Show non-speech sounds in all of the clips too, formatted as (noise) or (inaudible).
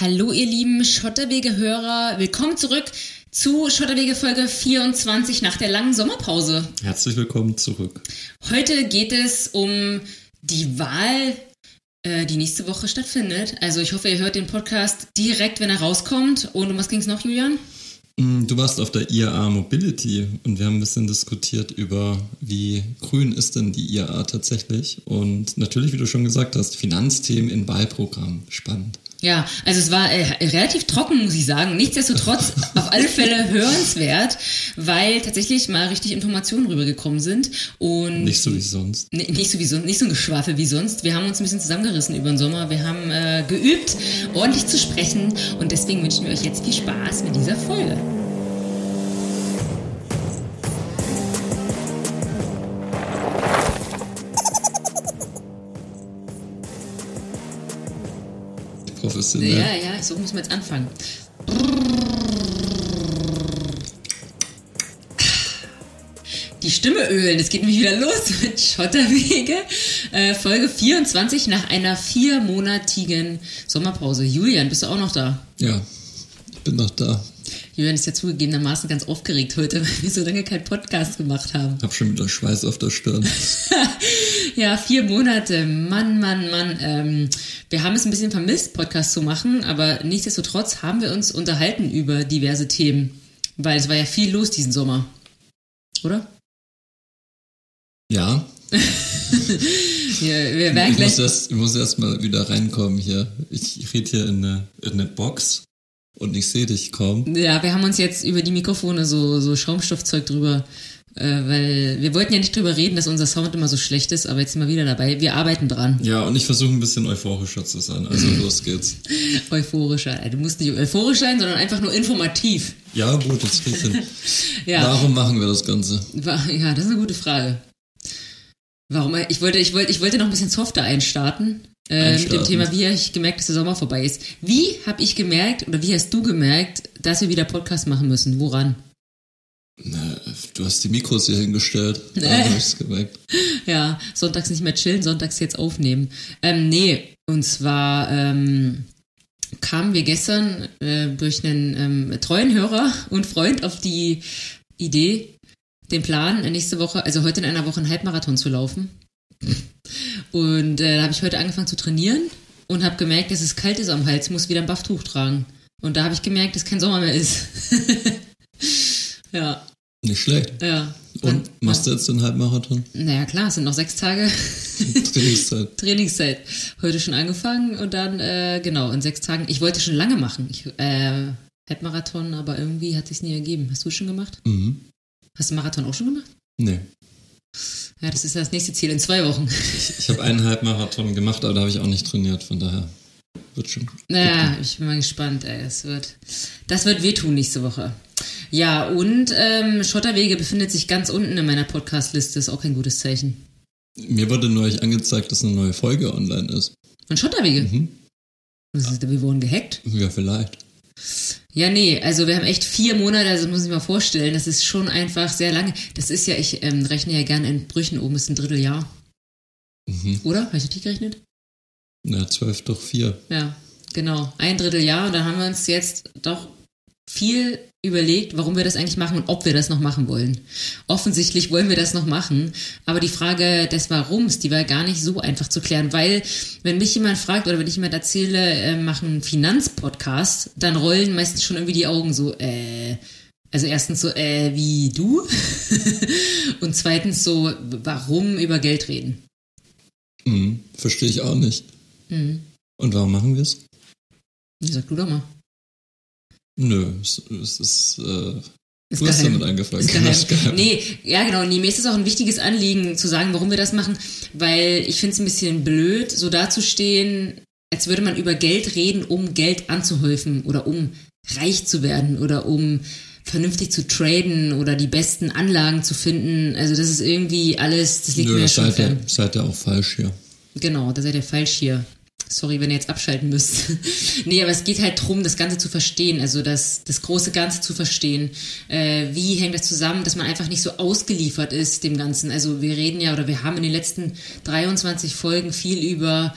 Hallo ihr lieben Schotterwege-Hörer, willkommen zurück zu Schotterwege Folge 24 nach der langen Sommerpause. Herzlich willkommen zurück. Heute geht es um die Wahl, äh, die nächste Woche stattfindet. Also ich hoffe, ihr hört den Podcast direkt, wenn er rauskommt. Und um was ging es noch, Julian? Mm, du warst auf der IAA Mobility und wir haben ein bisschen diskutiert über, wie grün ist denn die IAA tatsächlich. Und natürlich, wie du schon gesagt hast, Finanzthemen in Wahlprogramm. Spannend. Ja, also es war äh, relativ trocken, muss ich sagen. Nichtsdestotrotz auf alle Fälle hörenswert, weil tatsächlich mal richtig Informationen rübergekommen sind. Und nicht so wie sonst. Nicht so wie sonst, nicht so ein Geschwafel wie sonst. Wir haben uns ein bisschen zusammengerissen über den Sommer. Wir haben äh, geübt, ordentlich zu sprechen. Und deswegen wünschen wir euch jetzt viel Spaß mit dieser Folge. Professionell. Ja, ja, so müssen wir jetzt anfangen. Die Stimme ölen, es geht nämlich wieder los (laughs) mit Schotterwege. Äh, Folge 24 nach einer viermonatigen Sommerpause. Julian, bist du auch noch da? Ja, ich bin noch da. Julian ist ja zugegebenermaßen ganz aufgeregt heute, (laughs) weil wir so lange keinen Podcast gemacht haben. Ich hab schon wieder Schweiß auf der Stirn. (laughs) ja, vier Monate. Mann, Mann, Mann. Ähm, wir haben es ein bisschen vermisst, Podcast zu machen, aber nichtsdestotrotz haben wir uns unterhalten über diverse Themen, weil es war ja viel los diesen Sommer. Oder? Ja. (laughs) ja wir werden ich, muss erst, ich muss erst mal wieder reinkommen hier. Ich, rede hier in eine, in eine Box und ich sehe dich kaum. Ja, wir haben uns jetzt über die Mikrofone so, so Schaumstoffzeug drüber, weil wir wollten ja nicht drüber reden, dass unser Sound immer so schlecht ist, aber jetzt sind wir wieder dabei. Wir arbeiten dran. Ja, und ich versuche ein bisschen euphorischer zu sein. Also (laughs) los geht's. euphorischer. Du musst nicht euphorisch sein, sondern einfach nur informativ. Ja, gut, das kriegt hin. (laughs) ja. Warum machen wir das Ganze? Ja, das ist eine gute Frage. Warum? Ich wollte, ich wollte, ich wollte noch ein bisschen softer einstarten. Äh, mit dem Thema, wie habe ich gemerkt, dass der Sommer vorbei ist. Wie habe ich gemerkt oder wie hast du gemerkt, dass wir wieder Podcast machen müssen? Woran? Du hast die Mikros hier hingestellt. Ich es gemerkt. Ja, sonntags nicht mehr chillen, sonntags jetzt aufnehmen. Ähm, nee, und zwar ähm, kamen wir gestern äh, durch einen ähm, treuen Hörer (laughs) und Freund auf die Idee, den Plan, nächste Woche, also heute in einer Woche einen Halbmarathon zu laufen. Und äh, da habe ich heute angefangen zu trainieren und habe gemerkt, dass es kalt ist am Hals, muss wieder ein Bufftuch tragen. Und da habe ich gemerkt, dass kein Sommer mehr ist. (laughs) ja. Nicht schlecht. Ja. Und machst du jetzt den Halbmarathon? Naja, klar, es sind noch sechs Tage. (laughs) Trainingszeit. (laughs) Trainingszeit. Heute schon angefangen und dann, äh, genau, in sechs Tagen. Ich wollte schon lange machen. Ich, äh, Halbmarathon, aber irgendwie hat es nie ergeben. Hast du es schon gemacht? Mhm. Hast du Marathon auch schon gemacht? Nee. Ja, das ist das nächste Ziel in zwei Wochen. Ich, ich habe einen Halbmarathon gemacht, aber da habe ich auch nicht trainiert, von daher wird schon. Naja, ich bin mal gespannt, ey. Das wird, das wird wehtun nächste Woche. Ja, und ähm, Schotterwege befindet sich ganz unten in meiner Podcast-Liste, ist auch kein gutes Zeichen. Mir wurde neulich angezeigt, dass eine neue Folge online ist. Und Schotterwege? Mhm. Ist, wir wurden gehackt? Ja, vielleicht. Ja, nee, also wir haben echt vier Monate, also muss ich mal vorstellen, das ist schon einfach sehr lange. Das ist ja, ich ähm, rechne ja gerne in Brüchen oben, ist ein Dritteljahr. Mhm. Oder? Habe ich richtig gerechnet? Na, zwölf durch vier. Ja, genau. Ein Dritteljahr und da haben wir uns jetzt doch viel überlegt, warum wir das eigentlich machen und ob wir das noch machen wollen. Offensichtlich wollen wir das noch machen, aber die Frage des Warums, die war gar nicht so einfach zu klären, weil wenn mich jemand fragt oder wenn ich jemand erzähle, äh, machen einen Finanzpodcast, dann rollen meistens schon irgendwie die Augen so, äh, also erstens so, äh, wie du? (laughs) und zweitens so, warum über Geld reden? Mhm, verstehe ich auch nicht. Mhm. Und warum machen wir es? Sag du doch mal. Nö, es, es ist. Äh, ist du hast damit angefangen. Ist geheim. (laughs) geheim. Nee, ja genau. Nee, mir ist es auch ein wichtiges Anliegen zu sagen, warum wir das machen, weil ich finde es ein bisschen blöd, so dazustehen, als würde man über Geld reden, um Geld anzuhäufen oder um reich zu werden oder um vernünftig zu traden oder die besten Anlagen zu finden. Also das ist irgendwie alles, das liegt Nö, mir schon seid fern. Ihr, seid ihr auch falsch hier. Genau, da seid ihr falsch hier. Sorry, wenn ihr jetzt abschalten müsst. (laughs) nee, aber es geht halt darum, das Ganze zu verstehen, also das, das große Ganze zu verstehen. Äh, wie hängt das zusammen, dass man einfach nicht so ausgeliefert ist dem Ganzen. Also wir reden ja, oder wir haben in den letzten 23 Folgen viel über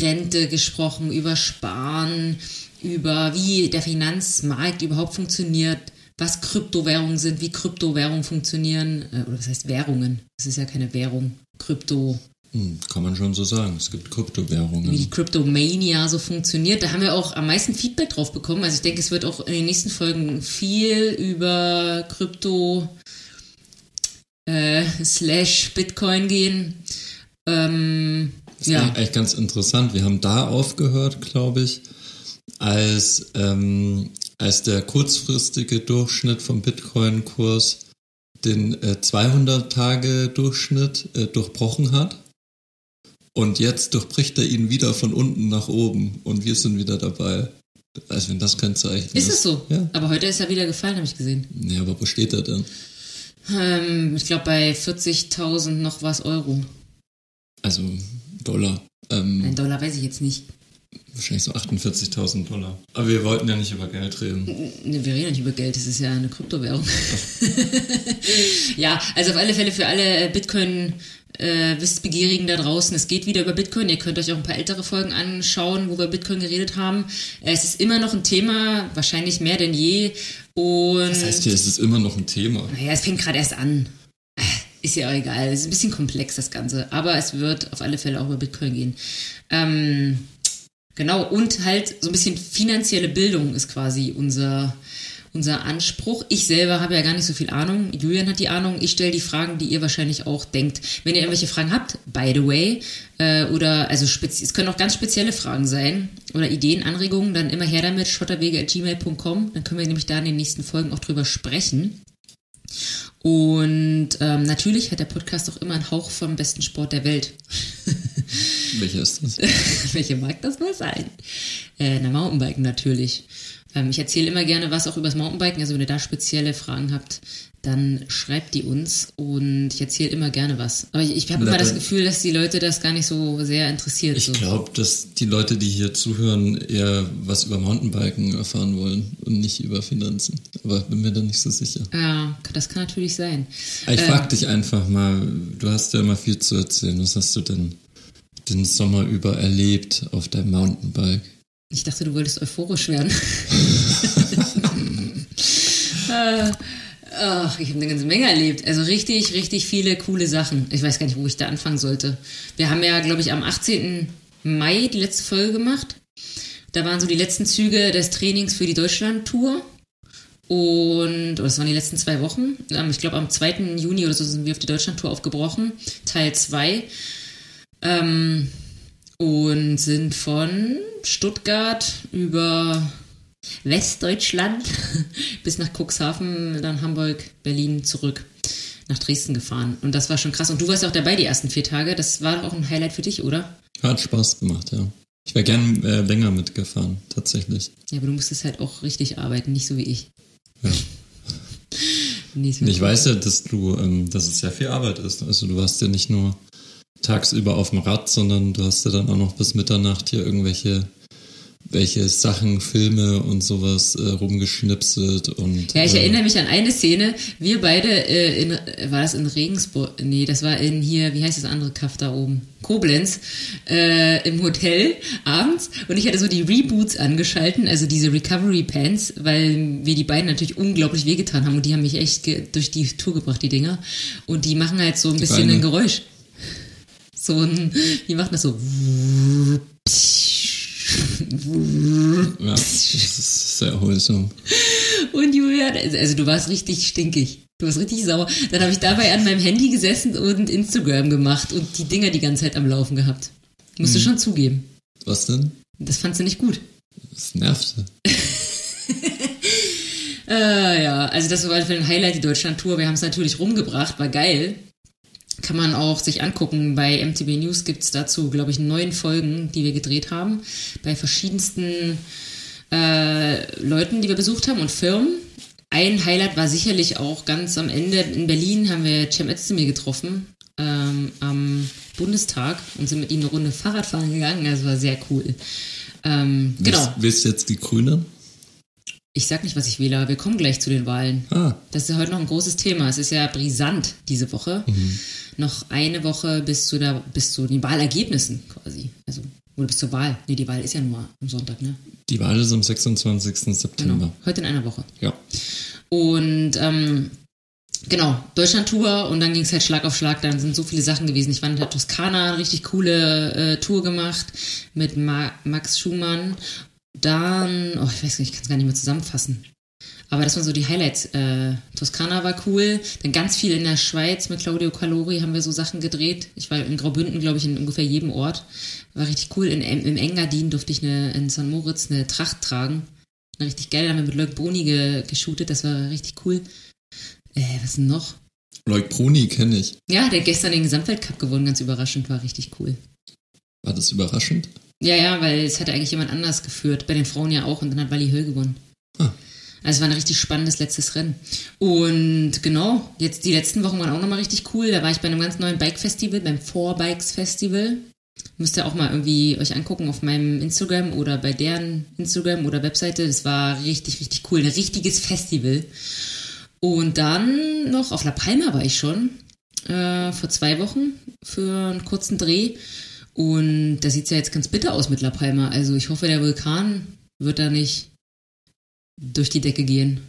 Rente gesprochen, über Sparen, über wie der Finanzmarkt überhaupt funktioniert, was Kryptowährungen sind, wie Kryptowährungen funktionieren, äh, oder was heißt Währungen? Es ist ja keine Währung, Krypto. Hm, kann man schon so sagen. Es gibt Kryptowährungen. Wie die Cryptomania so funktioniert. Da haben wir auch am meisten Feedback drauf bekommen. Also ich denke, es wird auch in den nächsten Folgen viel über Krypto äh, slash Bitcoin gehen. Ähm, das ist ja. eigentlich ganz interessant. Wir haben da aufgehört, glaube ich, als, ähm, als der kurzfristige Durchschnitt vom Bitcoin-Kurs den äh, 200-Tage-Durchschnitt äh, durchbrochen hat. Und jetzt durchbricht er ihn wieder von unten nach oben und wir sind wieder dabei. Also wenn das kein Zeichen ist. Ist es so? Ja. Aber heute ist er wieder gefallen, habe ich gesehen. Nee, aber wo steht er denn? Ähm, ich glaube bei 40.000 noch was Euro. Also Dollar. Ähm, Ein Dollar weiß ich jetzt nicht. Wahrscheinlich so 48.000 Dollar. Aber wir wollten ja nicht über Geld reden. Ne, wir reden ja nicht über Geld, das ist ja eine Kryptowährung. (laughs) ja, also auf alle Fälle für alle Bitcoin äh, Wissbegierigen da draußen, es geht wieder über Bitcoin. Ihr könnt euch auch ein paar ältere Folgen anschauen, wo wir Bitcoin geredet haben. Es ist immer noch ein Thema, wahrscheinlich mehr denn je. Und das heißt hier, es ist immer noch ein Thema. Naja, es fängt gerade erst an. Ist ja auch egal. Es ist ein bisschen komplex, das Ganze. Aber es wird auf alle Fälle auch über Bitcoin gehen. Ähm, genau. Und halt so ein bisschen finanzielle Bildung ist quasi unser, unser Anspruch. Ich selber habe ja gar nicht so viel Ahnung. Julian hat die Ahnung. Ich stelle die Fragen, die ihr wahrscheinlich auch denkt. Wenn ihr irgendwelche Fragen habt, by the way, äh, oder also es können auch ganz spezielle Fragen sein oder Ideen, Anregungen, dann immer her damit, schotterwege.gmail.com. Dann können wir nämlich da in den nächsten Folgen auch drüber sprechen. Und ähm, natürlich hat der Podcast auch immer einen Hauch vom besten Sport der Welt. Welcher ist das? (laughs) Welche mag das mal sein? Äh, na, Mountainbiken natürlich. Ähm, ich erzähle immer gerne was auch übers Mountainbiken. Also wenn ihr da spezielle Fragen habt, dann schreibt die uns und ich erzähle immer gerne was. Aber ich, ich habe immer das Gefühl, dass die Leute das gar nicht so sehr interessiert. Ich so. glaube, dass die Leute, die hier zuhören, eher was über Mountainbiken erfahren wollen und nicht über Finanzen. Aber bin mir da nicht so sicher. Ja, das kann natürlich sein. Ich frage ähm, dich einfach mal, du hast ja immer viel zu erzählen. Was hast du denn den Sommer über erlebt auf deinem Mountainbike? Ich dachte, du wolltest euphorisch werden. (laughs) äh, Ach, ich habe eine ganze Menge erlebt. Also richtig, richtig viele coole Sachen. Ich weiß gar nicht, wo ich da anfangen sollte. Wir haben ja, glaube ich, am 18. Mai die letzte Folge gemacht. Da waren so die letzten Züge des Trainings für die Deutschland-Tour. Und das waren die letzten zwei Wochen. Ich glaube, am 2. Juni oder so sind wir auf die Deutschland-Tour aufgebrochen. Teil 2. Ähm, und sind von Stuttgart über Westdeutschland (laughs) bis nach Cuxhaven, dann Hamburg, Berlin zurück nach Dresden gefahren. Und das war schon krass. Und du warst auch dabei die ersten vier Tage. Das war doch auch ein Highlight für dich, oder? Hat Spaß gemacht, ja. Ich wäre gern äh, länger mitgefahren, tatsächlich. Ja, aber du musstest halt auch richtig arbeiten, nicht so wie ich. Ja. (laughs) ich weiß ja, dass du, ähm, dass es sehr viel Arbeit ist. Also du warst ja nicht nur tagsüber auf dem Rad, sondern du hast ja dann auch noch bis Mitternacht hier irgendwelche welche Sachen, Filme und sowas äh, rumgeschnipselt und. Ja, ich äh, erinnere mich an eine Szene. Wir beide, äh, in, war das in Regensburg? Nee, das war in hier, wie heißt das andere Kaff da oben? Koblenz, äh, im Hotel abends. Und ich hatte so die Reboots angeschalten, also diese Recovery Pants, weil wir die beiden natürlich unglaublich wehgetan haben und die haben mich echt durch die Tour gebracht, die Dinger. Und die machen halt so ein bisschen ein Geräusch. So ein, die machen das so. ja, das ist sehr erholsam. Und Julian, also du warst richtig stinkig. Du warst richtig sauer. Dann habe ich dabei an meinem Handy gesessen und Instagram gemacht und die Dinger die ganze Zeit am Laufen gehabt. Musst hm. du schon zugeben. Was denn? Das fandst du nicht gut. Das nervte. (laughs) äh, ja, also das war für ein Highlight, die Deutschland-Tour. Wir haben es natürlich rumgebracht, war geil kann man auch sich angucken. Bei MTB News gibt es dazu, glaube ich, neun Folgen, die wir gedreht haben, bei verschiedensten äh, Leuten, die wir besucht haben und Firmen. Ein Highlight war sicherlich auch ganz am Ende in Berlin haben wir Cem Özdemir getroffen ähm, am Bundestag und sind mit ihm eine Runde Fahrrad fahren gegangen. Das war sehr cool. Ähm, genau. Willst du jetzt die Grünen? Ich sag nicht, was ich wähle, aber wir kommen gleich zu den Wahlen. Ah, Das ist ja heute noch ein großes Thema. Es ist ja brisant diese Woche. Noch eine Woche bis zu, der, bis zu den Wahlergebnissen quasi. Also, oder bis zur Wahl. Nee, die Wahl ist ja nur am Sonntag, ne? die Wahl ist am 26. September. Genau. Heute in einer Woche. Ja. Und ähm, genau, Deutschland-Tour und dann ging es halt Schlag auf Schlag. Dann sind so viele Sachen gewesen. Ich war in der Toskana, eine richtig coole äh, Tour gemacht mit Ma Max Schumann. Dann, oh, ich weiß nicht, ich kann es gar nicht mehr zusammenfassen. Aber das waren so die Highlights. Äh, Toskana war cool. Dann ganz viel in der Schweiz mit Claudio Calori haben wir so Sachen gedreht. Ich war in Graubünden, glaube ich, in ungefähr jedem Ort. War richtig cool. In, Im Engadin durfte ich eine, in St. Moritz eine Tracht tragen. War richtig geil. Da haben wir mit Leuk Boni ge, geshootet. Das war richtig cool. Äh, was denn noch? Leuk Bruni kenne ich. Ja, der gestern den Gesamtweltcup gewonnen. Ganz überraschend. War richtig cool. War das überraschend? Ja, ja, weil es hatte eigentlich jemand anders geführt. Bei den Frauen ja auch. Und dann hat Wally Höll gewonnen. Ah. Also es war ein richtig spannendes letztes Rennen. Und genau, jetzt die letzten Wochen waren auch nochmal richtig cool. Da war ich bei einem ganz neuen Bike-Festival, beim Four Bikes Festival. Müsst ihr auch mal irgendwie euch angucken auf meinem Instagram oder bei deren Instagram oder Webseite. Das war richtig, richtig cool. Ein richtiges Festival. Und dann noch auf La Palma war ich schon. Äh, vor zwei Wochen für einen kurzen Dreh. Und da sieht es ja jetzt ganz bitter aus mit La Palma. Also ich hoffe, der Vulkan wird da nicht durch die Decke gehen.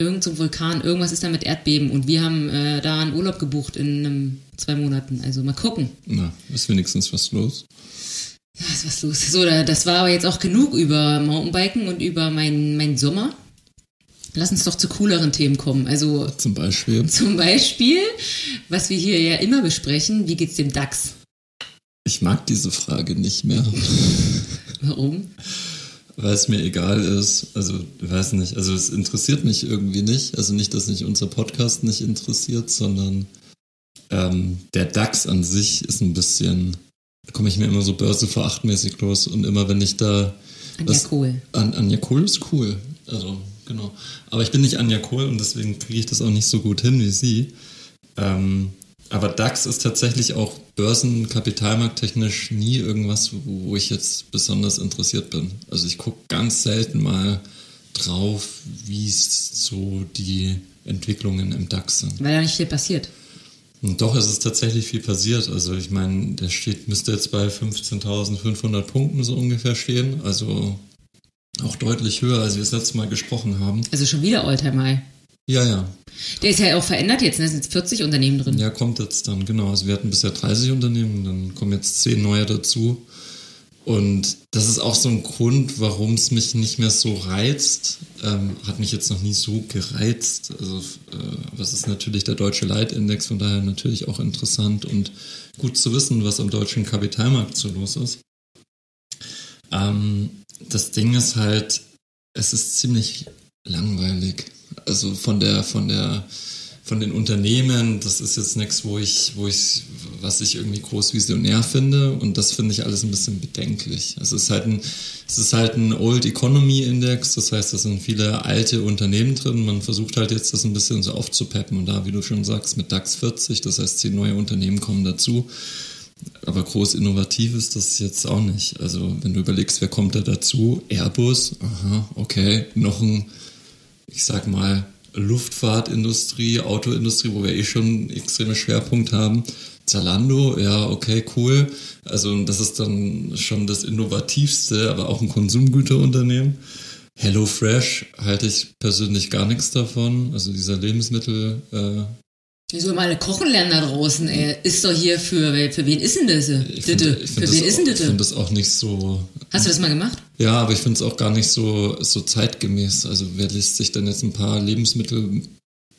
Irgend so ein Vulkan, irgendwas ist da mit Erdbeben und wir haben äh, da einen Urlaub gebucht in einem, zwei Monaten. Also mal gucken. Na, ist wenigstens was los. Ja, ist was los. So, da- das war aber jetzt auch genug über Mountainbiken und über meinen mein Sommer. Lass uns doch zu cooleren Themen kommen. Also Zum Beispiel. zum Beispiel, was wir hier ja immer besprechen, wie geht's dem DAX? Ich mag diese Frage nicht mehr, (laughs) Warum? weil es mir egal ist. Also, ich weiß nicht. Also, es interessiert mich irgendwie nicht. Also, nicht, dass mich unser Podcast nicht interessiert, sondern ähm, der DAX an sich ist ein bisschen, da komme ich mir immer so börseverachtmäßig los. Und immer, wenn ich da Anja Kohl. An, Anja Kohl ist cool. Also, genau. Aber ich bin nicht Anja Kohl und deswegen kriege ich das auch nicht so gut hin wie sie. Ähm, aber DAX ist tatsächlich auch börsenkapitalmarkttechnisch nie irgendwas, wo, wo ich jetzt besonders interessiert bin. Also ich gucke ganz selten mal drauf, wie es so die Entwicklungen im DAX sind. Weil da nicht viel passiert. Und doch ist es tatsächlich viel passiert. Also ich meine, der steht, müsste jetzt bei 15.500 Punkten so ungefähr stehen. Also auch deutlich höher, als wir das letzte Mal gesprochen haben. Also schon wieder Alltime High. Ja, ja. Der ist ja auch verändert jetzt, ne? Es sind jetzt 40 Unternehmen drin. Ja, kommt jetzt dann, genau. Also wir hatten bisher 30 Unternehmen, dann kommen jetzt 10 neue dazu. Und das ist auch so ein Grund, warum es mich nicht mehr so reizt. Ähm, hat mich jetzt noch nie so gereizt. Also, äh, was ist natürlich der deutsche Leitindex, von daher natürlich auch interessant und gut zu wissen, was am deutschen Kapitalmarkt so los ist. Ähm, das Ding ist halt, es ist ziemlich langweilig. Also von der, von der, von den Unternehmen, das ist jetzt nichts, wo ich, wo ich, was ich irgendwie groß visionär finde und das finde ich alles ein bisschen bedenklich. Es ist halt ein, es ist halt ein Old Economy Index, das heißt, da sind viele alte Unternehmen drin. Man versucht halt jetzt das ein bisschen so aufzupeppen und da, wie du schon sagst, mit DAX 40, das heißt, zehn neue Unternehmen kommen dazu. Aber groß innovativ ist das jetzt auch nicht. Also, wenn du überlegst, wer kommt da dazu? Airbus, aha, okay, noch ein, ich sag mal, Luftfahrtindustrie, Autoindustrie, wo wir eh schon einen extremen Schwerpunkt haben. Zalando, ja, okay, cool. Also, das ist dann schon das Innovativste, aber auch ein Konsumgüterunternehmen. HelloFresh halte ich persönlich gar nichts davon. Also, dieser Lebensmittel, äh, Sollen mal alle kochen lernen da draußen, ey. Ist doch hier für, für wen ist denn das? ich Ditte? ich Für find wen das, ist denn auch- ich finde das? das auch nicht so, Hast du das mal gemacht? Ja, aber ich finde es auch gar nicht so, so zeitgemäß. Also wer lässt sich dann jetzt ein paar Lebensmittel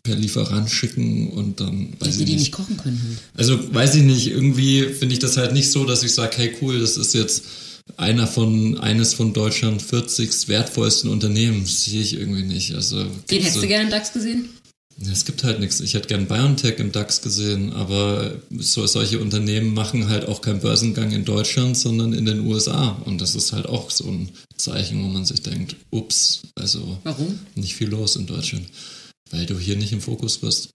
per Lieferant schicken und dann weiß Dass die ich die nicht. nicht kochen können halt. Also weiß ich nicht, irgendwie finde ich das halt nicht so, dass ich sage, hey cool, das ist jetzt einer von eines von Deutschland 40 wertvollsten Unternehmen. Das sehe ich irgendwie nicht. Also Den hättest so- du gerne im DAX gesehen? Es gibt halt nichts. Ich hätte gern BioNTech im DAX gesehen, aber so, solche Unternehmen machen halt auch keinen Börsengang in Deutschland, sondern in den USA. Und das ist halt auch so ein Zeichen, wo man sich denkt, ups, also Warum? nicht viel los in Deutschland. Weil du hier nicht im Fokus bist.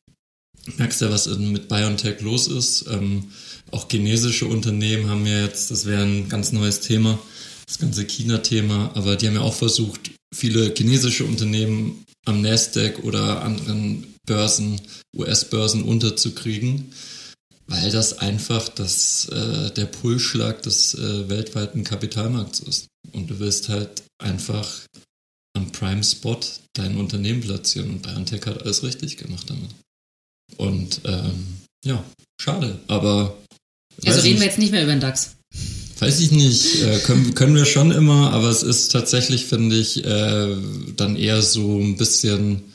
merkst ja, was mit BioNTech los ist. Ähm, auch chinesische Unternehmen haben ja jetzt, das wäre ein ganz neues Thema, das ganze China-Thema, aber die haben ja auch versucht, viele chinesische Unternehmen am Nasdaq oder anderen Börsen, US-Börsen unterzukriegen, weil das einfach das, äh, der Pulsschlag des äh, weltweiten Kapitalmarkts ist. Und du willst halt einfach am Prime-Spot dein Unternehmen platzieren und BioNTech hat alles richtig gemacht damit. Und ähm, ja, schade, aber. Also reden wir jetzt nicht mehr über den DAX. Weiß ich nicht, äh, können, können wir schon immer, aber es ist tatsächlich, finde ich, äh, dann eher so ein bisschen.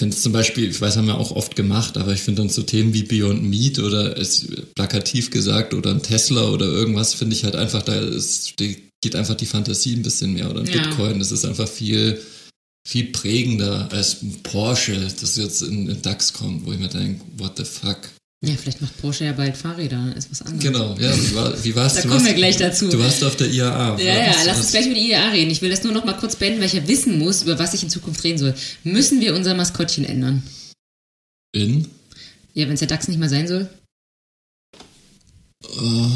Ich finde es zum Beispiel, ich weiß, haben wir auch oft gemacht, aber ich finde dann so Themen wie Beyond Meat oder es plakativ gesagt oder ein Tesla oder irgendwas, finde ich halt einfach, da ist, geht einfach die Fantasie ein bisschen mehr oder ein ja. Bitcoin, das ist einfach viel viel prägender als Porsche, das jetzt in den DAX kommt, wo ich mir denke, what the fuck. Ja, vielleicht macht Porsche ja bald Fahrräder, ist was anderes. Genau, ja, wie, war, wie war's? da kommen wir gleich dazu. Du warst auf der IAA. Ja, ja, lass uns gleich über die IAA reden. Ich will das nur noch mal kurz beenden, weil ich ja wissen muss, über was ich in Zukunft reden soll. Müssen wir unser Maskottchen ändern? In? Ja, wenn es der DAX nicht mehr sein soll. Uh,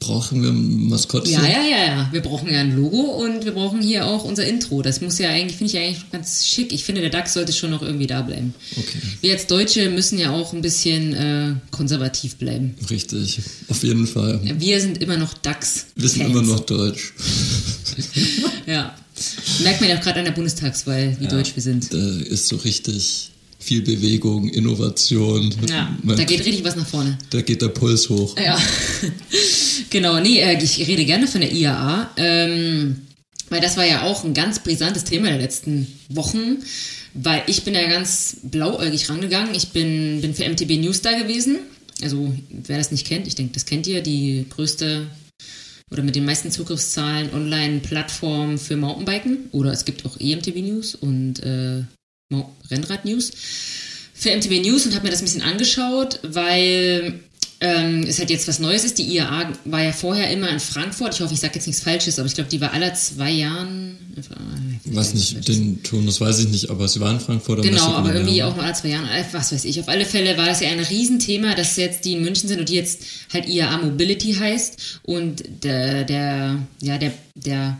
brauchen wir ein Maskottchen? Ja, ja, ja, ja. Wir brauchen ja ein Logo und wir brauchen hier auch unser Intro. Das muss ja eigentlich, finde ich eigentlich ganz schick. Ich finde, der DAX sollte schon noch irgendwie da bleiben. Okay. Wir als Deutsche müssen ja auch ein bisschen äh, konservativ bleiben. Richtig, auf jeden Fall. Wir sind immer noch DAX. Wir sind immer noch deutsch. (laughs) ja. Merkt man ja auch gerade an der Bundestagswahl, wie ja, deutsch wir sind. Da ist so richtig viel Bewegung, Innovation. Ja, da geht richtig was nach vorne. Da geht der Puls hoch. Ja, (laughs) genau. Nee, äh, ich rede gerne von der IAA, ähm, weil das war ja auch ein ganz brisantes Thema der letzten Wochen, weil ich bin ja ganz blauäugig rangegangen. Ich bin, bin für MTB News da gewesen. Also, wer das nicht kennt, ich denke, das kennt ihr, die größte oder mit den meisten Zugriffszahlen Online-Plattform für Mountainbiken. Oder es gibt auch EMTB News und äh, Rennrad-News für MTB News und habe mir das ein bisschen angeschaut, weil ähm, es halt jetzt was Neues ist. Die IAA war ja vorher immer in Frankfurt. Ich hoffe, ich sage jetzt nichts Falsches, aber ich glaube, die war alle zwei Jahren. Ich weiß nicht, den Ton, das weiß ich nicht, aber sie war in Frankfurt. Genau, aber irgendwie auch nur alle zwei Jahre. Äh, was weiß ich. Auf alle Fälle war das ja ein Riesenthema, dass jetzt die in München sind und die jetzt halt IAA Mobility heißt und der, der ja, der, der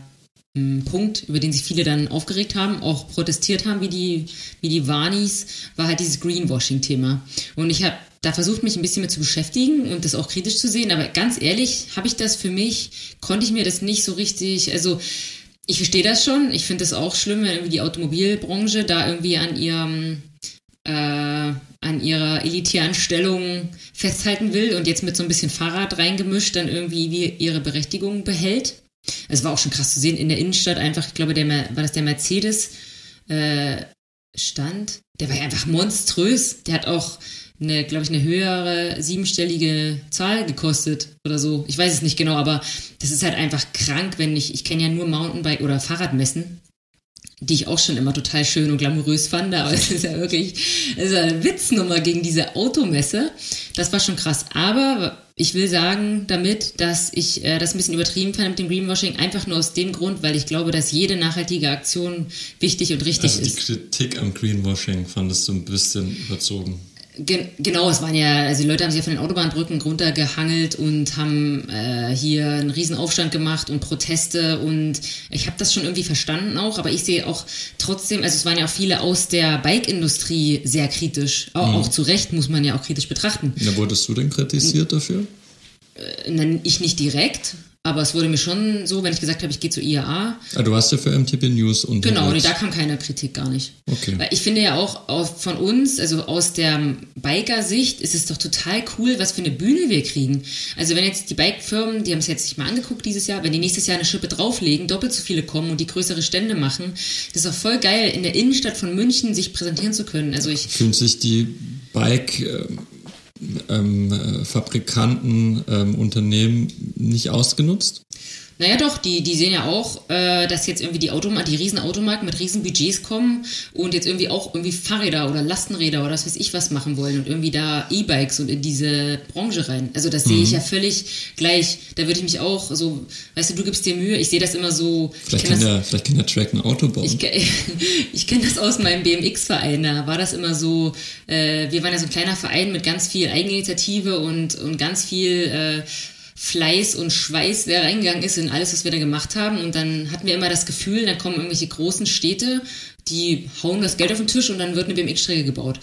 Punkt, über den sich viele dann aufgeregt haben, auch protestiert haben, wie die, wie die Warnis, war halt dieses Greenwashing-Thema. Und ich habe da versucht, mich ein bisschen mit zu beschäftigen und das auch kritisch zu sehen, aber ganz ehrlich, habe ich das für mich, konnte ich mir das nicht so richtig, also ich verstehe das schon, ich finde das auch schlimm, wenn irgendwie die Automobilbranche da irgendwie an ihrem äh, an ihrer elitären Stellung festhalten will und jetzt mit so ein bisschen Fahrrad reingemischt dann irgendwie ihre Berechtigung behält. Es war auch schon krass zu sehen in der Innenstadt einfach, ich glaube, der war das der Mercedes äh, stand, der war einfach monströs. Der hat auch eine, glaube ich, eine höhere siebenstellige Zahl gekostet oder so. Ich weiß es nicht genau, aber das ist halt einfach krank, wenn ich, ich kenne ja nur Mountainbike oder Fahrradmessen die ich auch schon immer total schön und glamourös fand, aber (laughs) es ist ja wirklich es ist eine Witznummer gegen diese Automesse. Das war schon krass. Aber ich will sagen damit, dass ich äh, das ein bisschen übertrieben fand mit dem Greenwashing, einfach nur aus dem Grund, weil ich glaube, dass jede nachhaltige Aktion wichtig und richtig also ist. Die Kritik am Greenwashing fandest du ein bisschen überzogen. Gen genau, es waren ja, also die Leute haben sich ja von den Autobahnbrücken runtergehangelt und haben äh, hier einen Riesenaufstand gemacht und Proteste und ich habe das schon irgendwie verstanden auch, aber ich sehe auch trotzdem, also es waren ja auch viele aus der Bike-Industrie sehr kritisch, auch, mhm. auch zu Recht muss man ja auch kritisch betrachten. Ja, wurdest du denn kritisiert dafür? Äh, nein, ich nicht direkt, aber es wurde mir schon so, wenn ich gesagt habe, ich gehe zur IAA. Ah, du warst ja für MTB News unterwegs. Genau, nee, da kam keine Kritik gar nicht. Okay. Weil ich finde ja auch von uns, also aus der Biker-Sicht, ist es doch total cool, was für eine Bühne wir kriegen. Also wenn jetzt die Bike-Firmen, die haben es jetzt nicht mal angeguckt dieses Jahr, wenn die nächstes Jahr eine Schippe drauflegen, doppelt so viele kommen und die größere Stände machen, das ist doch voll geil, in der Innenstadt von München sich präsentieren zu können. Also ich Fühlen sich die Bike... Äh ähm, Fabrikanten, ähm, Unternehmen nicht ausgenutzt? Naja doch, die, die sehen ja auch, äh, dass jetzt irgendwie die Automarken, die riesen Automarken mit riesen Budgets kommen und jetzt irgendwie auch irgendwie Fahrräder oder Lastenräder oder was weiß ich was machen wollen und irgendwie da E-Bikes und in diese Branche rein. Also das sehe ich ja völlig gleich. Da würde ich mich auch so, weißt du, du gibst dir Mühe, ich sehe das immer so. Vielleicht kann, das, der, vielleicht kann der Track ein Auto bauen. ich, (laughs) ich kenne das aus meinem BMX-Verein. Da war das immer so, äh, wir waren ja so ein kleiner Verein mit ganz viel Eigeninitiative und, und ganz viel äh, Fleiß und Schweiß, der reingegangen ist in alles, was wir da gemacht haben. Und dann hatten wir immer das Gefühl, da kommen irgendwelche großen Städte, die hauen das Geld auf den Tisch und dann wird eine BMX-Strecke gebaut.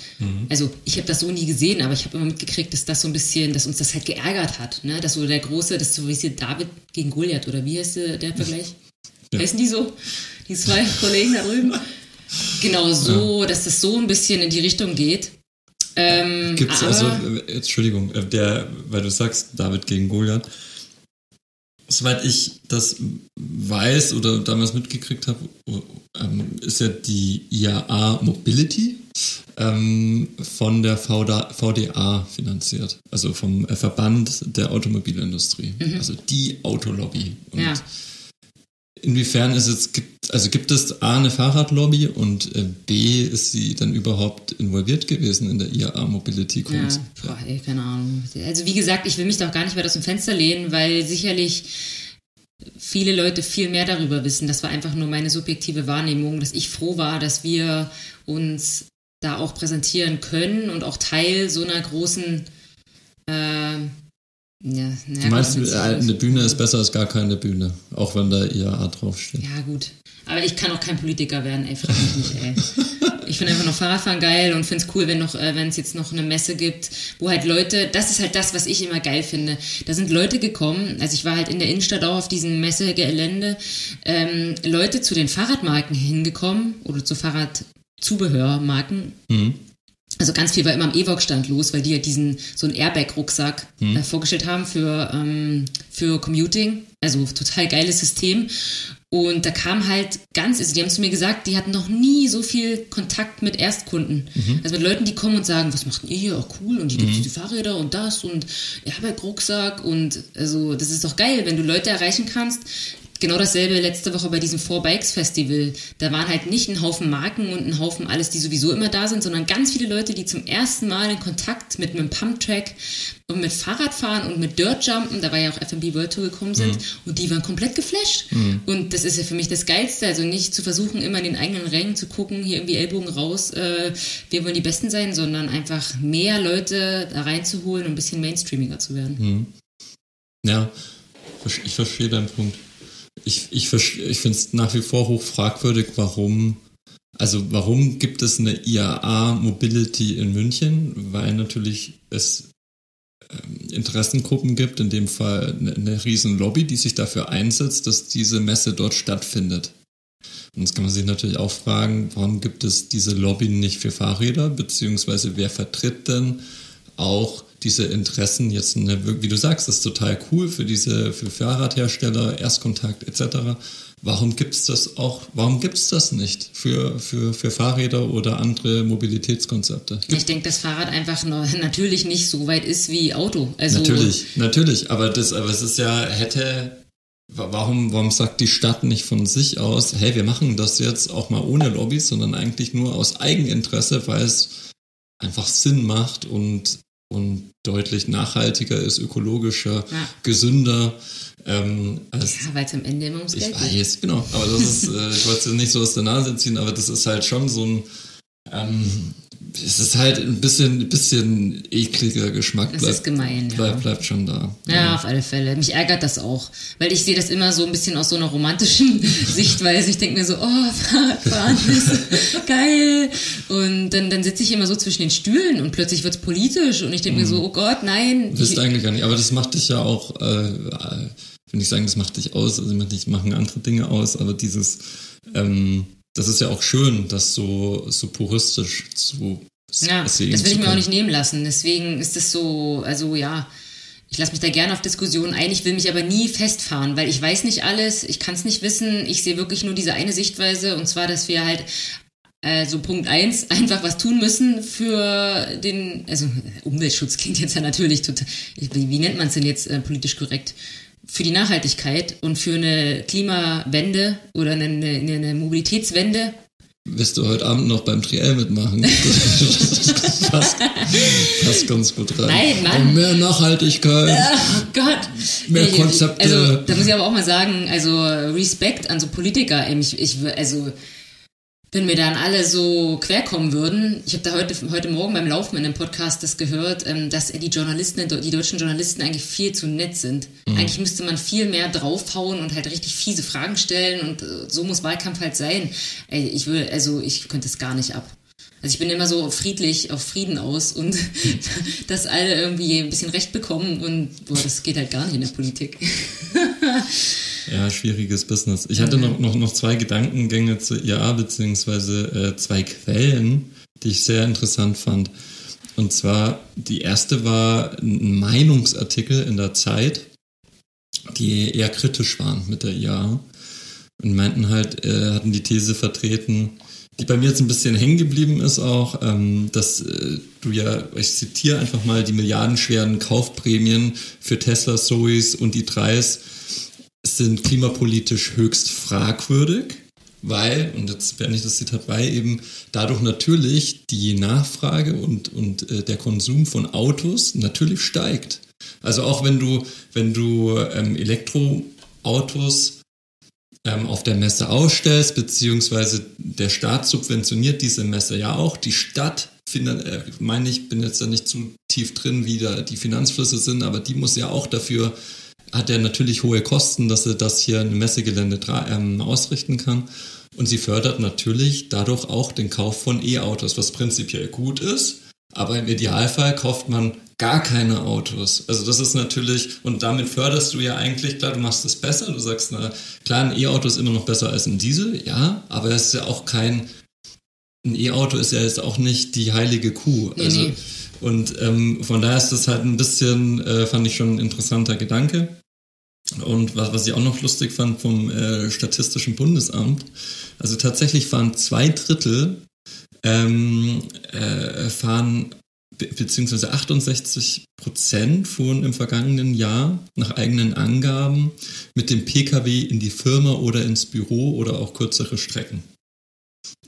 Also ich habe das so nie gesehen, aber ich habe immer mitgekriegt, dass das so ein bisschen, dass uns das halt geärgert hat. Ne? Dass so der große, das ist so wie hier David gegen Goliath oder wie heißt der, der Vergleich? Ja. Heißen die so? Die zwei (laughs) Kollegen da drüben? Genau so, dass das so ein bisschen in die Richtung geht. Ähm, Gibt's also, äh, Entschuldigung, äh, der, weil du sagst, David gegen Goliath. Soweit ich das weiß oder damals mitgekriegt habe, ähm, ist ja die IAA Mobility ähm, von der VDA, finanziert, also vom äh, Verband der Automobilindustrie, also die Autolobby. Und Ja. Inwiefern ist es, gibt, also gibt es A eine Fahrradlobby und äh, B ist sie dann überhaupt involviert gewesen in der IAA Mobility ja, Konzept? boah, ey, keine Ahnung. Also wie gesagt, ich will mich doch gar nicht mehr aus dem Fenster lehnen, weil sicherlich viele Leute viel mehr darüber wissen. Das war einfach nur meine subjektive Wahrnehmung, dass ich froh war, dass wir uns da auch präsentieren können und auch Teil so einer großen äh, ja, na Du meinst, äh, eine Bühne ist besser als gar keine Bühne, auch wenn da IAA draufsteht. Ja, gut. Aber ich kann auch kein Politiker werden, ey, frag mich nicht, ey. Ich finde einfach noch Fahrradfahren geil und finde es cool, wenn noch, äh, wenn es jetzt noch eine Messe gibt, wo halt Leute, das ist halt das, was ich immer geil finde. Da sind Leute gekommen, also ich war halt in der Innenstadt auch auf diesem Messegelände, ähm, Leute zu den Fahrradmarken hingekommen oder zu Fahrradzubehörmarken Mhm. Also ganz viel war immer am Evox-Stand los, weil die ja diesen so einen Airbag-Rucksack äh, vorgestellt haben für, ähm, für Commuting. Also total geiles System. Und da kam halt ganz, also die haben zu mir gesagt, die hatten noch nie so viel Kontakt mit Erstkunden. Also mit Leuten, die kommen und sagen, was macht ihr hier? Auch cool. Und die gibt die Fahrräder und das und Airbag-Rucksack. Und also das ist doch geil, wenn du Leute erreichen kannst, Genau dasselbe letzte Woche bei diesem Four Bikes Festival. Da waren halt nicht ein Haufen Marken und ein Haufen alles, die sowieso immer da sind, sondern ganz viele Leute, die zum ersten Mal in Kontakt mit einem Pumptrack und mit Fahrradfahren und mit Dirtjumpen, da war ja auch FMB World Tour gekommen sind, und die waren komplett geflasht. Und das ist ja für mich das Geilste, also nicht zu versuchen, immer in den eigenen Rängen zu gucken, hier irgendwie Ellbogen raus, äh, wir wollen die Besten sein, sondern einfach mehr Leute da reinzuholen und ein bisschen mainstreamiger zu werden. Ja, ich verstehe deinen Punkt. Ich, ich, ich finde es nach wie vor hoch fragwürdig, warum, also warum gibt es eine IAA Mobility in München? Weil natürlich es ähm, Interessengruppen gibt, in dem Fall eine, eine riesen Lobby, die sich dafür einsetzt, dass diese Messe dort stattfindet. Und jetzt kann man sich natürlich auch fragen, warum gibt es diese Lobby nicht für Fahrräder, beziehungsweise wer vertritt denn auch diese Interessen jetzt, eine, wie du sagst, das ist total cool für diese, für Fahrradhersteller, Erstkontakt etc. Warum gibt's das auch, warum gibt's das nicht für, für, für Fahrräder oder andere Mobilitätskonzepte? Ich denke, dass Fahrrad einfach (laughs) natürlich nicht so weit ist wie Auto. Also, Natürlich, natürlich, aber das, aber es ist ja, hätte, wa- warum, warum sagt die Stadt nicht von sich aus, hey, wir machen das jetzt auch mal ohne Lobbys, sondern eigentlich nur aus Eigeninteresse, weil es einfach Sinn macht und, und deutlich nachhaltiger ist, ökologischer, Ja. gesünder, ähm, als Ja, weil es am Ende immer ums ich Geld geht. weiß, genau. Aber das ist, äh, ich wollte es nicht so aus der Nase ziehen, aber das ist halt schon so ein, ähm, es ist halt ein bisschen, bisschen ekliger Geschmack. Das bleibt, ist gemein, ja. bleibt, bleibt schon da. Ja, auf alle Fälle. Mich ärgert das auch, weil ich sehe das immer so ein bisschen aus so einer romantischen (laughs) Sichtweise. Ich denke mir so, oh, Fahrradfahren ist (laughs) geil. Und dann, dann sitze ich immer so zwischen den Stühlen und plötzlich wird's politisch und ich denke mir so, oh Gott, nein. Wisst Ich, eigentlich gar nicht. Aber das macht dich ja auch, äh, äh, will nicht sagen, das macht dich aus, also dich machen andere Dinge aus, aber dieses, ähm, das ist ja auch schön, das so, so puristisch zu ja, das will ich mir auch nicht nehmen lassen. Deswegen ist es so, also ja, ich lasse mich da gerne auf Diskussionen ein. Ich will mich aber nie festfahren, weil ich weiß nicht alles, ich kann es nicht wissen. Ich sehe wirklich nur diese eine Sichtweise und zwar, dass wir halt äh, so Punkt eins einfach was tun müssen für den, also Umweltschutz klingt jetzt ja natürlich total, wie, wie nennt man es denn jetzt äh, politisch korrekt? Für die Nachhaltigkeit und für eine Klimawende oder eine, eine, eine Mobilitätswende Wirst du heute Abend noch beim Triell mitmachen? (laughs) Das passt, passt ganz gut rein. Nein, Mann. Und mehr Nachhaltigkeit. Oh Gott. Mehr Konzepte. Also, da muss ich aber auch mal sagen, also Respekt an so Politiker. Ich, ich, also, wenn mir dann alle so querkommen würden, ich habe da heute, heute Morgen beim Laufen in einem Podcast das gehört, ähm, dass die Journalisten, die deutschen Journalisten eigentlich viel zu nett sind. Mhm. Eigentlich müsste man viel mehr draufhauen und halt richtig fiese Fragen stellen und äh, so muss Wahlkampf halt sein. Ich will, also ich könnte es gar nicht ab. Also ich bin immer so friedlich auf Frieden aus und (laughs) dass alle irgendwie ein bisschen Recht bekommen und boah, das geht halt gar nicht in der Politik. (laughs) Ja, schwieriges Business. Ich hatte noch, noch, noch zwei Gedankengänge zur IAA, beziehungsweise äh, zwei Quellen, die ich sehr interessant fand. Und zwar, die erste war ein Meinungsartikel in der Zeit, die eher kritisch waren mit der IAA und meinten halt, äh, hatten die These vertreten, die bei mir jetzt ein bisschen hängen geblieben ist auch, ähm, dass äh, du ja, ich zitiere einfach mal, die milliardenschweren Kaufprämien für Tesla, Zoes und i3s sind klimapolitisch höchst fragwürdig, weil, und jetzt werde ich das Zitat bei, eben dadurch natürlich die Nachfrage und, und äh, der Konsum von Autos natürlich steigt. Also auch wenn du, wenn du ähm, Elektroautos ähm, auf der Messe ausstellst, beziehungsweise der Staat subventioniert diese Messe ja auch. Die Stadt, äh, meine ich, bin jetzt da nicht zu tief drin, wie da die Finanzflüsse sind, aber die muss ja auch dafür, hat ja natürlich hohe Kosten, dass sie das hier ein Messegelände ähm, ausrichten kann. Und sie fördert natürlich dadurch auch den Kauf von E-Autos, was prinzipiell gut ist. Aber im Idealfall kauft man gar keine Autos. Also das ist natürlich, und damit förderst du ja eigentlich, klar, du machst es besser, du sagst, na klar, ein E-Auto ist immer noch besser als ein Diesel, ja, aber es ist ja auch kein, ein E-Auto ist ja jetzt auch nicht die heilige Kuh. Nee, also, nee. Und ähm, von daher ist das halt ein bisschen, äh, fand ich schon ein interessanter Gedanke. Und was, was ich auch noch lustig fand vom äh, Statistischen Bundesamt, also tatsächlich fahren zwei Drittel ähm, äh, fahren be beziehungsweise 68 Prozent fuhren im vergangenen Jahr nach eigenen Angaben mit dem Pkw in die Firma oder ins Büro oder auch kürzere Strecken.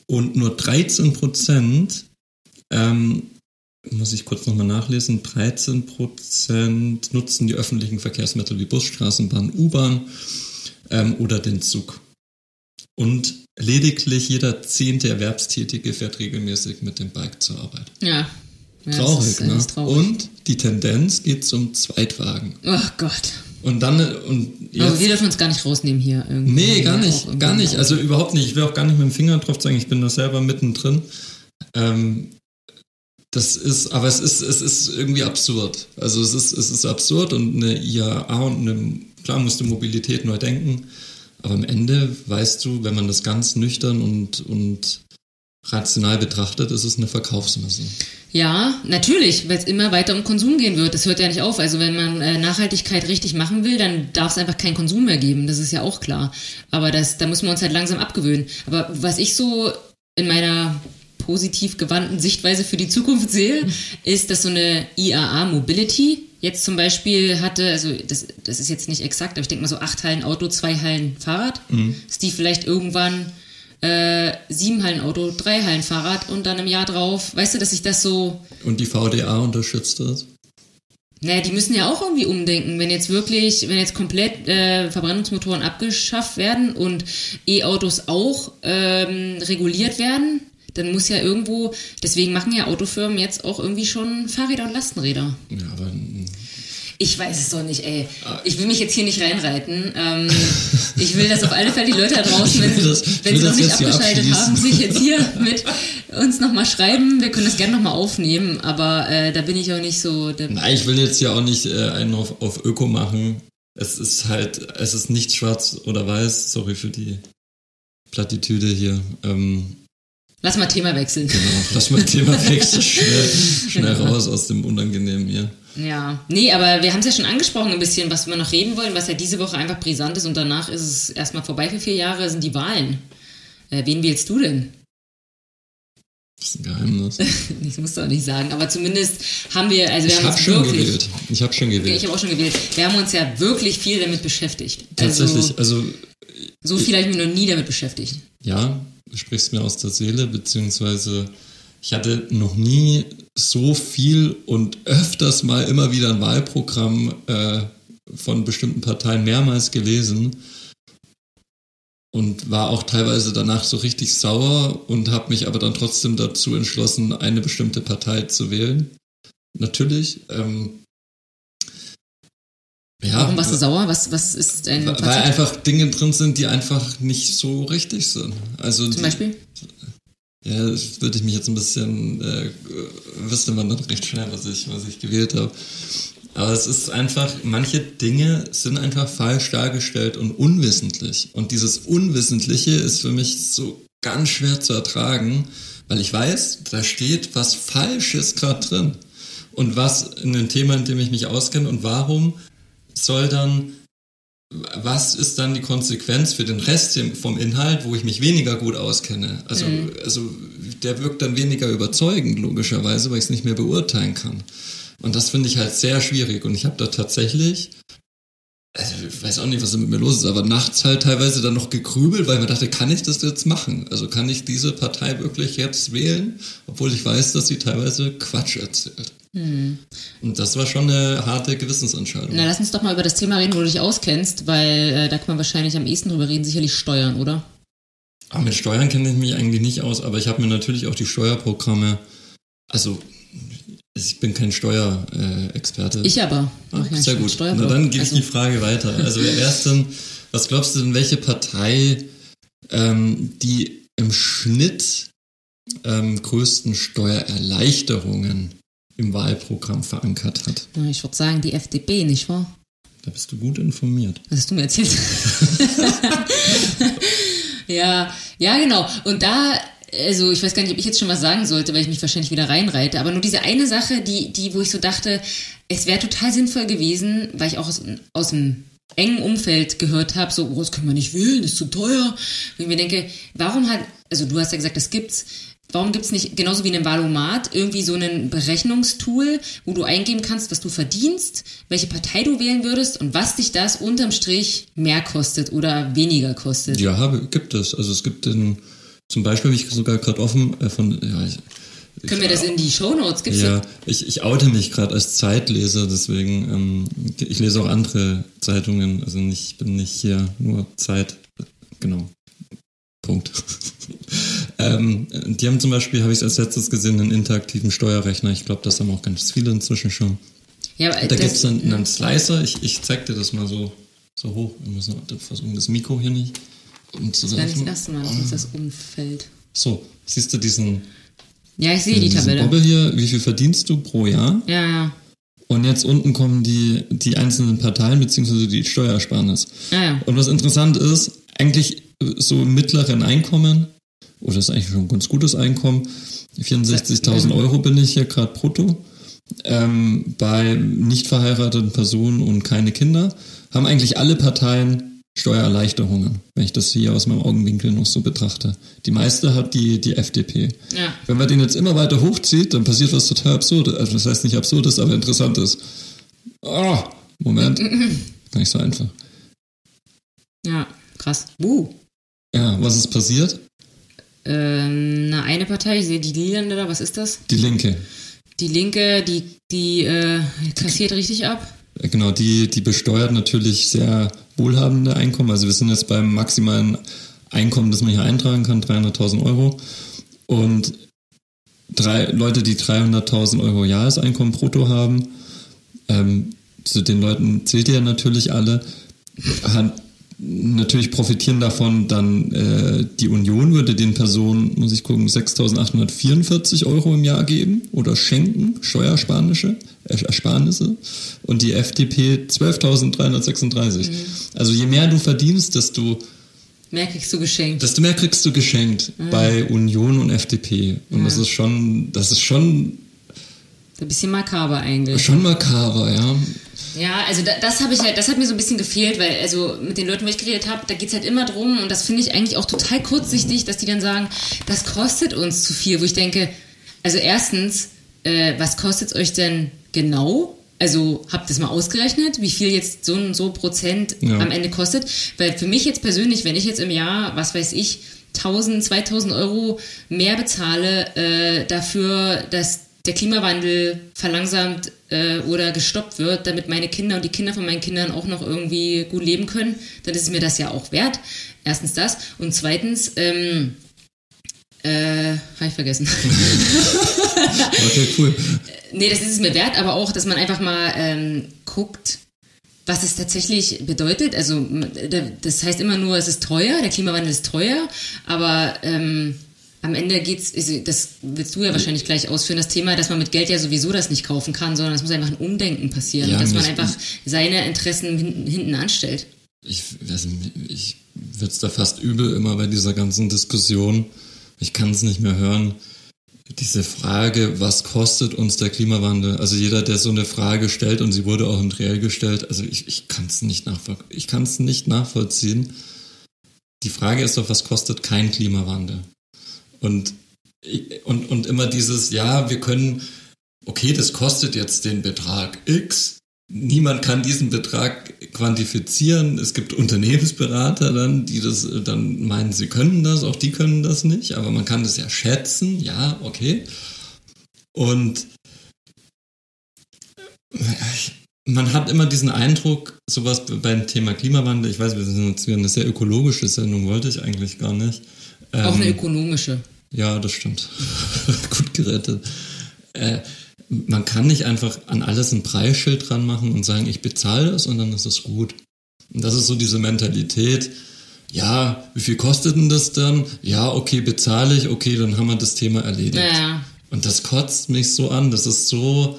Und nur 13 Prozent, ähm, muss ich kurz nochmal nachlesen, 13 Prozent nutzen die öffentlichen Verkehrsmittel wie Bus, Straßenbahn, U-Bahn ähm, oder den Zug. Und lediglich jeder zehnte Erwerbstätige fährt regelmäßig mit dem Bike zur Arbeit. Ja. ja Traurig, ist, ne? traurig. Und die Tendenz geht zum Zweitwagen. Oh Gott. Und dann, und Aber jetzt, wir dürfen uns gar nicht rausnehmen hier. Irgendwie. nee, gar nicht, gar nicht, also überhaupt nicht. Ich will auch gar nicht mit dem Finger drauf zeigen, ich bin da selber mittendrin. Ähm, das ist, aber es ist, es ist irgendwie absurd. Also es ist, es ist absurd und eine IAA und eine, klar musst du Mobilität neu denken, aber am Ende weißt du, wenn man das ganz nüchtern und, und rational betrachtet, ist es eine Verkaufsmesse. Ja, natürlich, weil es immer weiter um Konsum gehen wird. Das hört ja nicht auf. Also wenn man äh, Nachhaltigkeit richtig machen will, dann darf es einfach keinen Konsum mehr geben. Das ist ja auch klar. Aber das, da müssen wir uns halt langsam abgewöhnen. Aber was ich so in meiner positiv gewandten Sichtweise für die Zukunft sehe, ist, dass so eine IAA Mobility jetzt zum Beispiel hatte, also das, das ist jetzt nicht exakt, aber ich denke mal so acht Hallen Auto, zwei Hallen Fahrrad, dass die vielleicht irgendwann äh, sieben Hallen Auto, drei Hallen Fahrrad und dann im Jahr drauf, weißt du, dass sich das so Und die VDA unterstützt das. naja, die müssen ja auch irgendwie umdenken. Wenn jetzt wirklich, wenn jetzt komplett äh, Verbrennungsmotoren abgeschafft werden und E-Autos auch ähm, reguliert werden, dann muss ja irgendwo, deswegen machen ja Autofirmen jetzt auch irgendwie schon Fahrräder und Lastenräder. Ja, aber mm, Ich weiß es doch nicht, ey. Ich will mich jetzt hier nicht reinreiten. Ähm, ich will, dass auf alle Fälle die Leute da (laughs) draußen, wenn, das- wenn sie noch nicht hier abgeschaltet haben, sich jetzt hier (laughs) mit uns nochmal schreiben. Wir können das gerne nochmal aufnehmen, aber äh, da bin ich auch nicht so. Nein, ich will jetzt ja auch nicht äh, einen auf, auf Öko machen. Es ist halt, es ist nicht schwarz oder weiß. Sorry für die Plattitüde hier. Ähm, Lass mal Thema wechseln. genau, lass mal Thema (laughs) wechseln. Schnell, schnell raus aus dem Unangenehmen hier. Ja, nee, aber wir haben es ja schon angesprochen ein bisschen, was wir noch reden wollen, was ja diese Woche einfach brisant ist und danach ist es erstmal vorbei für vier Jahre, sind die Wahlen. Äh, wen wählst du denn? Das ist ein Geheimnis. (laughs) ich muss doch nicht sagen, aber zumindest haben wir, also wir ich haben habe uns schon wirklich, gewählt. Ich habe schon gewählt. ich habe auch schon gewählt, wir haben uns ja wirklich viel damit beschäftigt. Tatsächlich, Also, also so viel habe ich mich noch nie damit beschäftigt. ja, sprichst mir aus der Seele, beziehungsweise ich hatte noch nie so viel und öfters mal immer wieder ein Wahlprogramm äh, von bestimmten Parteien mehrmals gelesen und war auch teilweise danach so richtig sauer und habe mich aber dann trotzdem dazu entschlossen, eine bestimmte Partei zu wählen. Natürlich. Ähm, ja, Warum warst du sauer? Was, was ist dein weil Fazit? einfach Dinge drin sind, die einfach nicht so richtig sind. Also Zum die, Beispiel? Ja, das würde ich mich jetzt ein bisschen, äh, wüsste man dann recht schnell, was ich, was ich gewählt habe. Aber es ist einfach, manche Dinge sind einfach falsch dargestellt und unwissentlich. Und dieses Unwissentliche ist für mich so ganz schwer zu ertragen, weil ich weiß, da steht was Falsches gerade drin. Und was in dem Thema, in dem ich mich auskenne und warum soll dann was ist dann die Konsequenz für den Rest vom Inhalt, wo ich mich weniger gut auskenne? Also, also der wirkt dann weniger überzeugend, logischerweise, weil ich es nicht mehr beurteilen kann. Und das finde ich halt sehr schwierig. Und ich habe da tatsächlich, also ich weiß auch nicht, was da mit mir los ist, aber nachts halt teilweise dann noch gegrübelt, weil mir dachte, kann ich das jetzt machen? Also kann ich diese Partei wirklich jetzt wählen, obwohl ich weiß, dass sie teilweise Quatsch erzählt. Und das war schon eine harte Gewissensentscheidung. Na, lass uns doch mal über das Thema reden, wo du dich auskennst, weil äh, da kann man wahrscheinlich am ehesten drüber reden, sicherlich Steuern, oder? Aber mit Steuern kenne ich mich eigentlich nicht aus, aber ich habe mir natürlich auch die Steuerprogramme, also ich bin kein Steuerexperte. Ich aber. Ah, ja sehr gut. Na dann gebe ich Also, die Frage weiter. Also (laughs) erstens, was glaubst du denn, welche Partei ähm, die im Schnitt ähm, größten Steuererleichterungen im Wahlprogramm verankert hat? na, Ich würde sagen, die FDP, nicht wahr? Da bist du gut informiert. Was hast du mir erzählt? (laughs) ja, ja, genau. Und da, also ich weiß gar nicht, ob ich jetzt schon was sagen sollte, weil ich mich wahrscheinlich wieder reinreite, aber nur diese eine Sache, die, die, wo ich so dachte, es wäre total sinnvoll gewesen, weil ich auch aus, aus dem engen Umfeld gehört habe, so, oh, das können wir nicht wählen, das ist zu teuer. Und ich mir denke, warum hat, also du hast ja gesagt, das gibt's, Warum gibt's nicht, genauso wie in einem Valomat, irgendwie so ein Berechnungstool, wo du eingeben kannst, was du verdienst, welche Partei du wählen würdest und was dich das unterm Strich mehr kostet oder weniger kostet? Ja, gibt es. Also es gibt den, zum Beispiel habe ich sogar gerade offen äh, von, ja, ich, Können wir das in die Shownotes? Gibt's Ja, ich, ich oute mich gerade als Zeitleser, deswegen, ähm, ich lese auch andere Zeitungen, also nicht, ich bin nicht hier nur Zeit, genau. Punkt. (laughs) ähm, die haben zum Beispiel, habe ich als letztes gesehen, einen interaktiven Steuerrechner. Ich glaube, das haben auch ganz viele inzwischen schon. Ja, aber Da das- gibt es einen, einen Slicer, ich, ich zeig dir das mal so, so hoch. Wir müssen versuchen, das Mikro hier nicht Das ist gar nicht das erste Mal, dass das umfällt. So, siehst du diesen, Ja, ich sehe die Tabelle. Bobbel hier? Wie viel verdienst du pro Jahr? Ja, ja. Und jetzt unten kommen die, die einzelnen Parteien beziehungsweise die Steuersparnis. Ah, ja. Und was interessant ist, eigentlich so mittleren Einkommen, oder das ist eigentlich schon ein ganz gutes Einkommen, 64.000 Euro bin ich hier gerade brutto, ähm, bei nicht verheirateten Personen und keine Kinder, haben eigentlich alle Parteien Steuererleichterungen, wenn ich das hier aus meinem Augenwinkel noch so betrachte. Die meiste hat die, die FDP. Ja. Wenn man den jetzt immer weiter hochzieht, dann passiert was total Absurdes. Also das heißt nicht Absurdes, aber Interessantes. Oh, Moment. (laughs) Gar nicht so einfach. Ja, krass. Uh. Ja, was ist passiert? Ähm, na, eine Partei, ich sehe die Lilande da, was ist das? Die Linke. Die Linke, die, die äh, kassiert richtig ab. Äh, Genau, die, die besteuert natürlich sehr wohlhabende Einkommen. Also wir sind jetzt beim maximalen Einkommen, das man hier eintragen kann, 300.000 Euro. Und drei Leute, die 300.000 Euro Jahreseinkommen brutto haben, ähm, zu den Leuten zählt ihr natürlich alle, hat, natürlich profitieren davon dann äh, die Union würde den Personen, muss ich gucken, 6.844 Euro im Jahr geben oder schenken, Steuersparnisse, äh, Ersparnisse und die FDP 12.336. Also je mehr du verdienst, desto, Mehr kriegst du geschenkt. desto mehr kriegst du geschenkt bei Union und FDP. Und das ist schon, das ist schon, Ein bisschen makaber eigentlich. schon makaber, ja. Ja, also da, das habe ich halt, das hat mir so ein bisschen gefehlt, weil also mit den Leuten, wo ich geredet habe, da geht es halt immer drum und das finde ich eigentlich auch total kurzsichtig, dass die dann sagen, das kostet uns zu viel, wo ich denke, also erstens, äh, was kostet es euch denn genau? Also habt es mal ausgerechnet, wie viel jetzt so ein so Prozent ja. am Ende kostet? Weil für mich jetzt persönlich, wenn ich jetzt im Jahr, was weiß ich, 1000, 2000 Euro mehr bezahle äh, dafür, dass der Klimawandel verlangsamt äh, oder gestoppt wird, damit meine Kinder und die Kinder von meinen Kindern auch noch irgendwie gut leben können, dann ist es mir das ja auch wert. Erstens das. Und zweitens, ähm, äh, habe ich vergessen. (laughs) okay, cool. Nee, das ist es mir wert, aber auch, dass man einfach mal ähm, guckt, was es tatsächlich bedeutet. Also das heißt immer nur, es ist teuer, der Klimawandel ist teuer, aber ähm, am Ende geht's, also das willst du ja wahrscheinlich gleich ausführen, das Thema, dass man mit Geld ja sowieso das nicht kaufen kann, sondern es muss einfach ein Umdenken passieren, ja, dass man einfach seine Interessen hinten, hinten anstellt. Ich, also, ich würde es da fast übel immer bei dieser ganzen Diskussion. Ich kann es nicht mehr hören diese Frage, was kostet uns der Klimawandel? Also jeder, der so eine Frage stellt und sie wurde auch im Triell gestellt, also ich, ich kann es nicht, nachvoll ich nicht nachvollziehen. Die Frage ist doch, was kostet kein Klimawandel? Und, und, und immer dieses, ja, wir können, okay, das kostet jetzt den Betrag X, Niemand kann diesen Betrag quantifizieren. Es gibt Unternehmensberater dann, die das dann meinen, sie können das, auch die können das nicht, aber man kann das ja schätzen, ja, okay. Und man hat immer diesen Eindruck, sowas beim Thema Klimawandel, ich weiß, wir sind jetzt wieder eine sehr ökologische Sendung, wollte ich eigentlich gar nicht. Auch eine ähm, ökonomische. Ja, das stimmt. (laughs) Gut gerettet. Äh, man kann nicht einfach an alles ein Preisschild dran machen und sagen, ich bezahle es und dann ist es gut. Und das ist so diese Mentalität, ja, wie viel kostet denn das dann? Ja, okay, bezahle ich, okay, dann haben wir das Thema erledigt. Ja. Und das kotzt mich so an, das ist so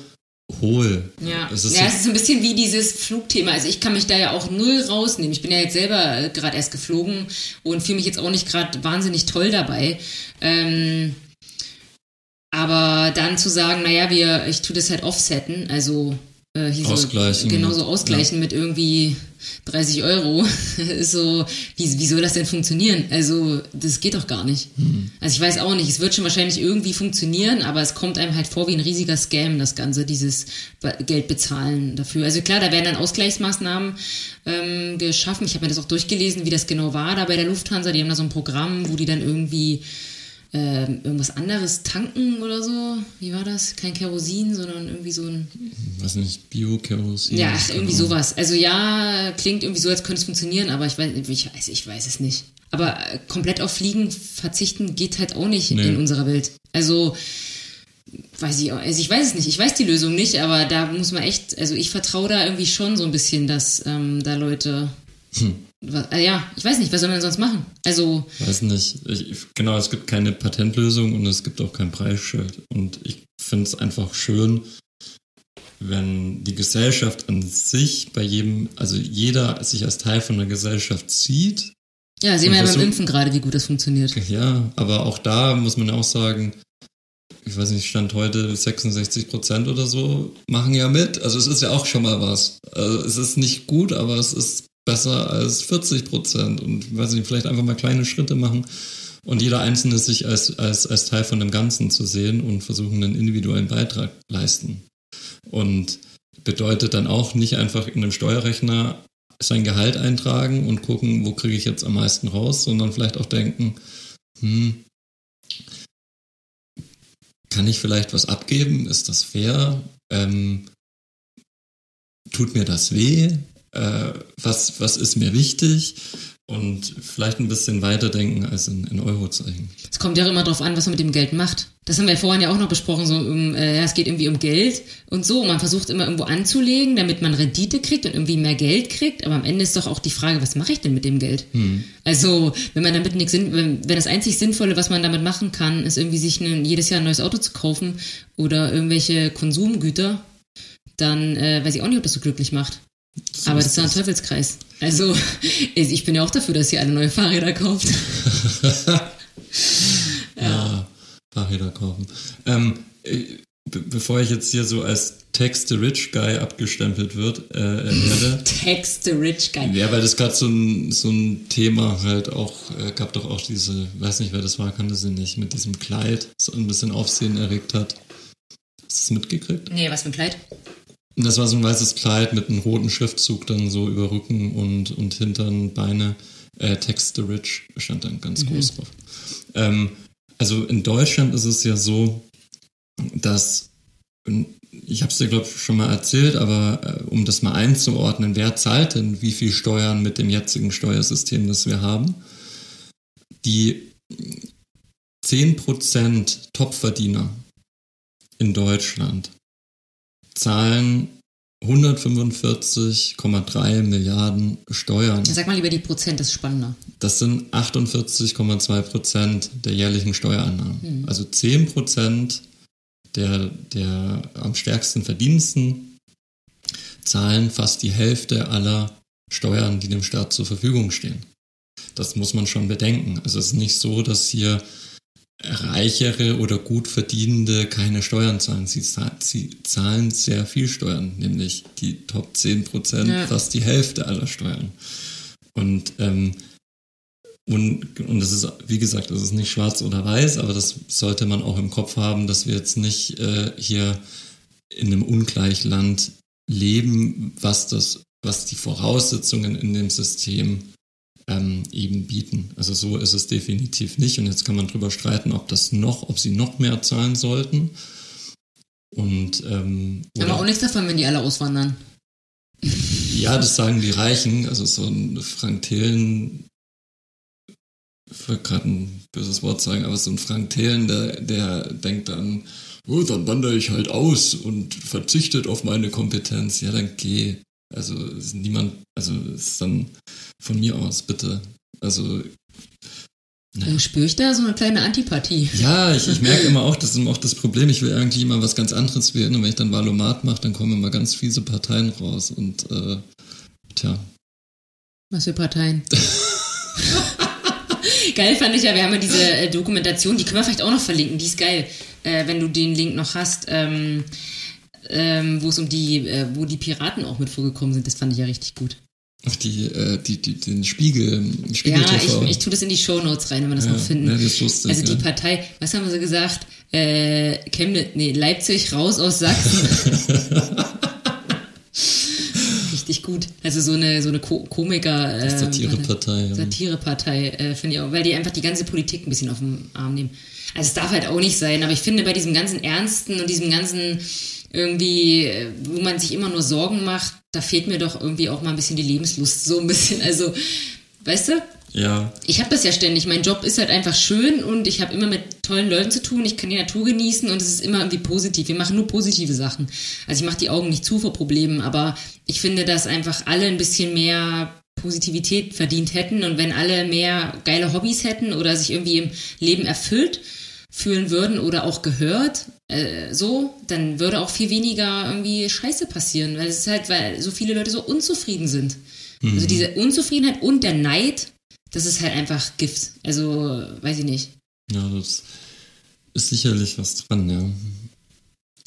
hohl. Ja, es ist, ja, so es ist so ein bisschen wie dieses Flugthema. Also ich kann mich da ja auch null rausnehmen. Ich bin ja jetzt selber äh, gerade erst geflogen und fühle mich jetzt auch nicht gerade wahnsinnig toll dabei. Ähm, aber dann zu sagen, naja, wir, ich tue das halt offsetten, also äh, hier ausgleichen. So, genauso ausgleichen ja. mit irgendwie 30 Euro, (laughs) ist so, wie, wie soll das denn funktionieren? Also, das geht doch gar nicht. Hm. Also, ich weiß auch nicht, es wird schon wahrscheinlich irgendwie funktionieren, aber es kommt einem halt vor wie ein riesiger Scam, das Ganze, dieses Geld bezahlen dafür. Also, klar, da werden dann Ausgleichsmaßnahmen ähm, geschaffen. Ich habe mir das auch durchgelesen, wie das genau war da bei der Lufthansa. Die haben da so ein Programm, wo die dann irgendwie ähm, irgendwas anderes tanken oder so. Wie war das? Kein Kerosin, sondern irgendwie so ein. Was nicht, Bio-Kerosin? Ja, irgendwie sowas. Also ja, klingt irgendwie so, als könnte es funktionieren, aber ich weiß, ich weiß, ich weiß es nicht. Aber äh, komplett auf Fliegen verzichten geht halt auch nicht nee. in unserer Welt. Also weiß ich, also ich weiß es nicht, ich weiß die Lösung nicht, aber da muss man echt, also ich vertraue da irgendwie schon so ein bisschen, dass ähm, da Leute hm. Äh, ja, ich weiß nicht, was soll man sonst machen? Also. Weiß nicht. Ich, genau, es gibt keine Patentlösung und es gibt auch kein Preisschild. Und ich finde es einfach schön, wenn die Gesellschaft an sich bei jedem, also jeder sich als Teil von der Gesellschaft sieht. Ja, sehen wir ja beim Impfen gerade, wie gut das funktioniert. Ja, aber auch da muss man auch sagen, ich weiß nicht, stand heute 66 Prozent oder so, machen ja mit. Also es ist ja auch schon mal was. Also es ist nicht gut, aber es ist besser als 40 Prozent und weiß nicht, vielleicht einfach mal kleine Schritte machen und jeder Einzelne sich als, als, als Teil von dem Ganzen zu sehen und versuchen, einen individuellen Beitrag leisten. Und bedeutet dann auch nicht einfach in einem Steuerrechner sein Gehalt eintragen und gucken, wo kriege ich jetzt am meisten raus, sondern vielleicht auch denken, hm, kann ich vielleicht was abgeben? Ist das fair? Ähm, tut mir das weh? Äh, was, was ist mir wichtig und vielleicht ein bisschen weiterdenken als in, in Eurozeichen. Es kommt ja auch immer darauf an, was man mit dem Geld macht. Das haben wir vorhin ja auch noch besprochen, so um, äh, ja, es geht irgendwie um Geld und so. Man versucht immer irgendwo anzulegen, damit man Rendite kriegt und irgendwie mehr Geld kriegt. Aber am Ende ist doch auch die Frage, was mache ich denn mit dem Geld? Hm. Also, wenn man damit nichts, wenn, wenn das einzig Sinnvolle, was man damit machen kann, ist irgendwie sich ein, jedes Jahr ein neues Auto zu kaufen oder irgendwelche Konsumgüter, dann äh, weiß ich auch nicht, ob das so glücklich macht. So Aber das ist ein Teufelskreis. Also, ich bin ja auch dafür, dass ihr alle neue Fahrräder kauft. ja. (laughs) ja. Fahrräder kaufen. Ähm, be bevor ich jetzt hier so als Text the Rich Guy abgestempelt wird, äh, werde. (laughs) Text the Rich Guy. Ja, weil das gerade so ein, so ein Thema halt auch, äh, gab doch auch diese, weiß nicht wer das war, kannte sie nicht, mit diesem Kleid, so ein bisschen Aufsehen erregt hat. Hast du es mitgekriegt? Nee, was für ein Kleid? Das war so ein weißes Kleid mit einem roten Schriftzug dann so über Rücken und, und Hintern, Beine. Äh, Text the Rich stand dann ganz mhm. groß drauf. Ähm, also in Deutschland ist es ja so, dass, ich habe es dir, glaube ich, schon mal erzählt, aber äh, um das mal einzuordnen, wer zahlt denn wie viel Steuern mit dem jetzigen Steuersystem, das wir haben? Die 10% Topverdiener in Deutschland zahlen 145,3 Milliarden Steuern. Sag mal lieber die Prozent, das ist spannender. Das sind 48,2 Prozent der jährlichen Steuereinnahmen. Hm. Also 10 Prozent der, der am stärksten Verdiensten zahlen fast die Hälfte aller Steuern, die dem Staat zur Verfügung stehen. Das muss man schon bedenken. Also es ist nicht so, dass hier Reichere oder gut Verdienende keine Steuern zahlen. Sie, sie zahlen sehr viel Steuern, nämlich die Top 10 Prozent, ja. fast die Hälfte aller Steuern. Und, ähm, und, und das ist, wie gesagt, das ist nicht schwarz oder weiß, aber das sollte man auch im Kopf haben, dass wir jetzt nicht äh, hier in einem Ungleichland leben, was das, was die Voraussetzungen in dem System ähm, eben bieten. Also so ist es definitiv nicht. Und jetzt kann man darüber streiten, ob das noch, ob sie noch mehr zahlen sollten. Und ähm, aber auch nichts davon, wenn die alle auswandern. Ja, das sagen die Reichen. Also so ein Frank Thelen, ich wollte gerade ein böses Wort sagen, aber so ein Frank Thelen, der, der denkt dann, oh, dann wandere ich halt aus und verzichtet auf meine Kompetenz. Ja, dann geh. Also ist niemand, also ist dann von mir aus, bitte. Also. Naja. Spüre ich da so eine kleine Antipathie? Ja, ich, ich merke immer auch, das ist immer auch das Problem, ich will eigentlich immer was ganz anderes wählen und wenn ich dann Valomat mache, dann kommen immer ganz fiese Parteien raus und äh, tja. Was für Parteien? (laughs) geil fand ich ja, wir haben ja diese äh, Dokumentation, die können wir vielleicht auch noch verlinken, die ist geil, äh, wenn du den Link noch hast. Ähm, ähm, wo es um die, äh, wo die Piraten auch mit vorgekommen sind. Das fand ich ja richtig gut. Ach, die, äh, die, die, den Spiegel, Spiegel Ja, ich, ich tue das in die Shownotes rein, wenn wir das ja, noch finden. Ja, das lustig, also die ja. Partei, was haben wir so gesagt? Äh, Chemnitz, nee, Leipzig raus aus Sachsen. (laughs) Richtig gut. Also so eine, so eine Ko Komiker. Äh, Satirepartei. Satirepartei, äh, finde ich auch, weil die einfach die ganze Politik ein bisschen auf den Arm nehmen. Also es darf halt auch nicht sein, aber ich finde bei diesem ganzen Ernsten und diesem ganzen irgendwie, wo man sich immer nur Sorgen macht, da fehlt mir doch irgendwie auch mal ein bisschen die Lebenslust. So ein bisschen, also, weißt du? Ja. Ich habe das ja ständig. Mein Job ist halt einfach schön und ich habe immer mit tollen Leuten zu tun. Ich kann die Natur genießen und es ist immer irgendwie positiv. Wir machen nur positive Sachen. Also ich mache die Augen nicht zu vor Problemen, aber ich finde, dass einfach alle ein bisschen mehr Positivität verdient hätten und wenn alle mehr geile Hobbys hätten oder sich irgendwie im Leben erfüllt, fühlen würden oder auch gehört, äh, so, dann würde auch viel weniger irgendwie Scheiße passieren, weil es ist halt, weil so viele Leute so unzufrieden sind. Mhm. Also diese Unzufriedenheit und der Neid, das ist halt einfach Gift. Also, weiß ich nicht. Ja, das ist sicherlich was dran, ja.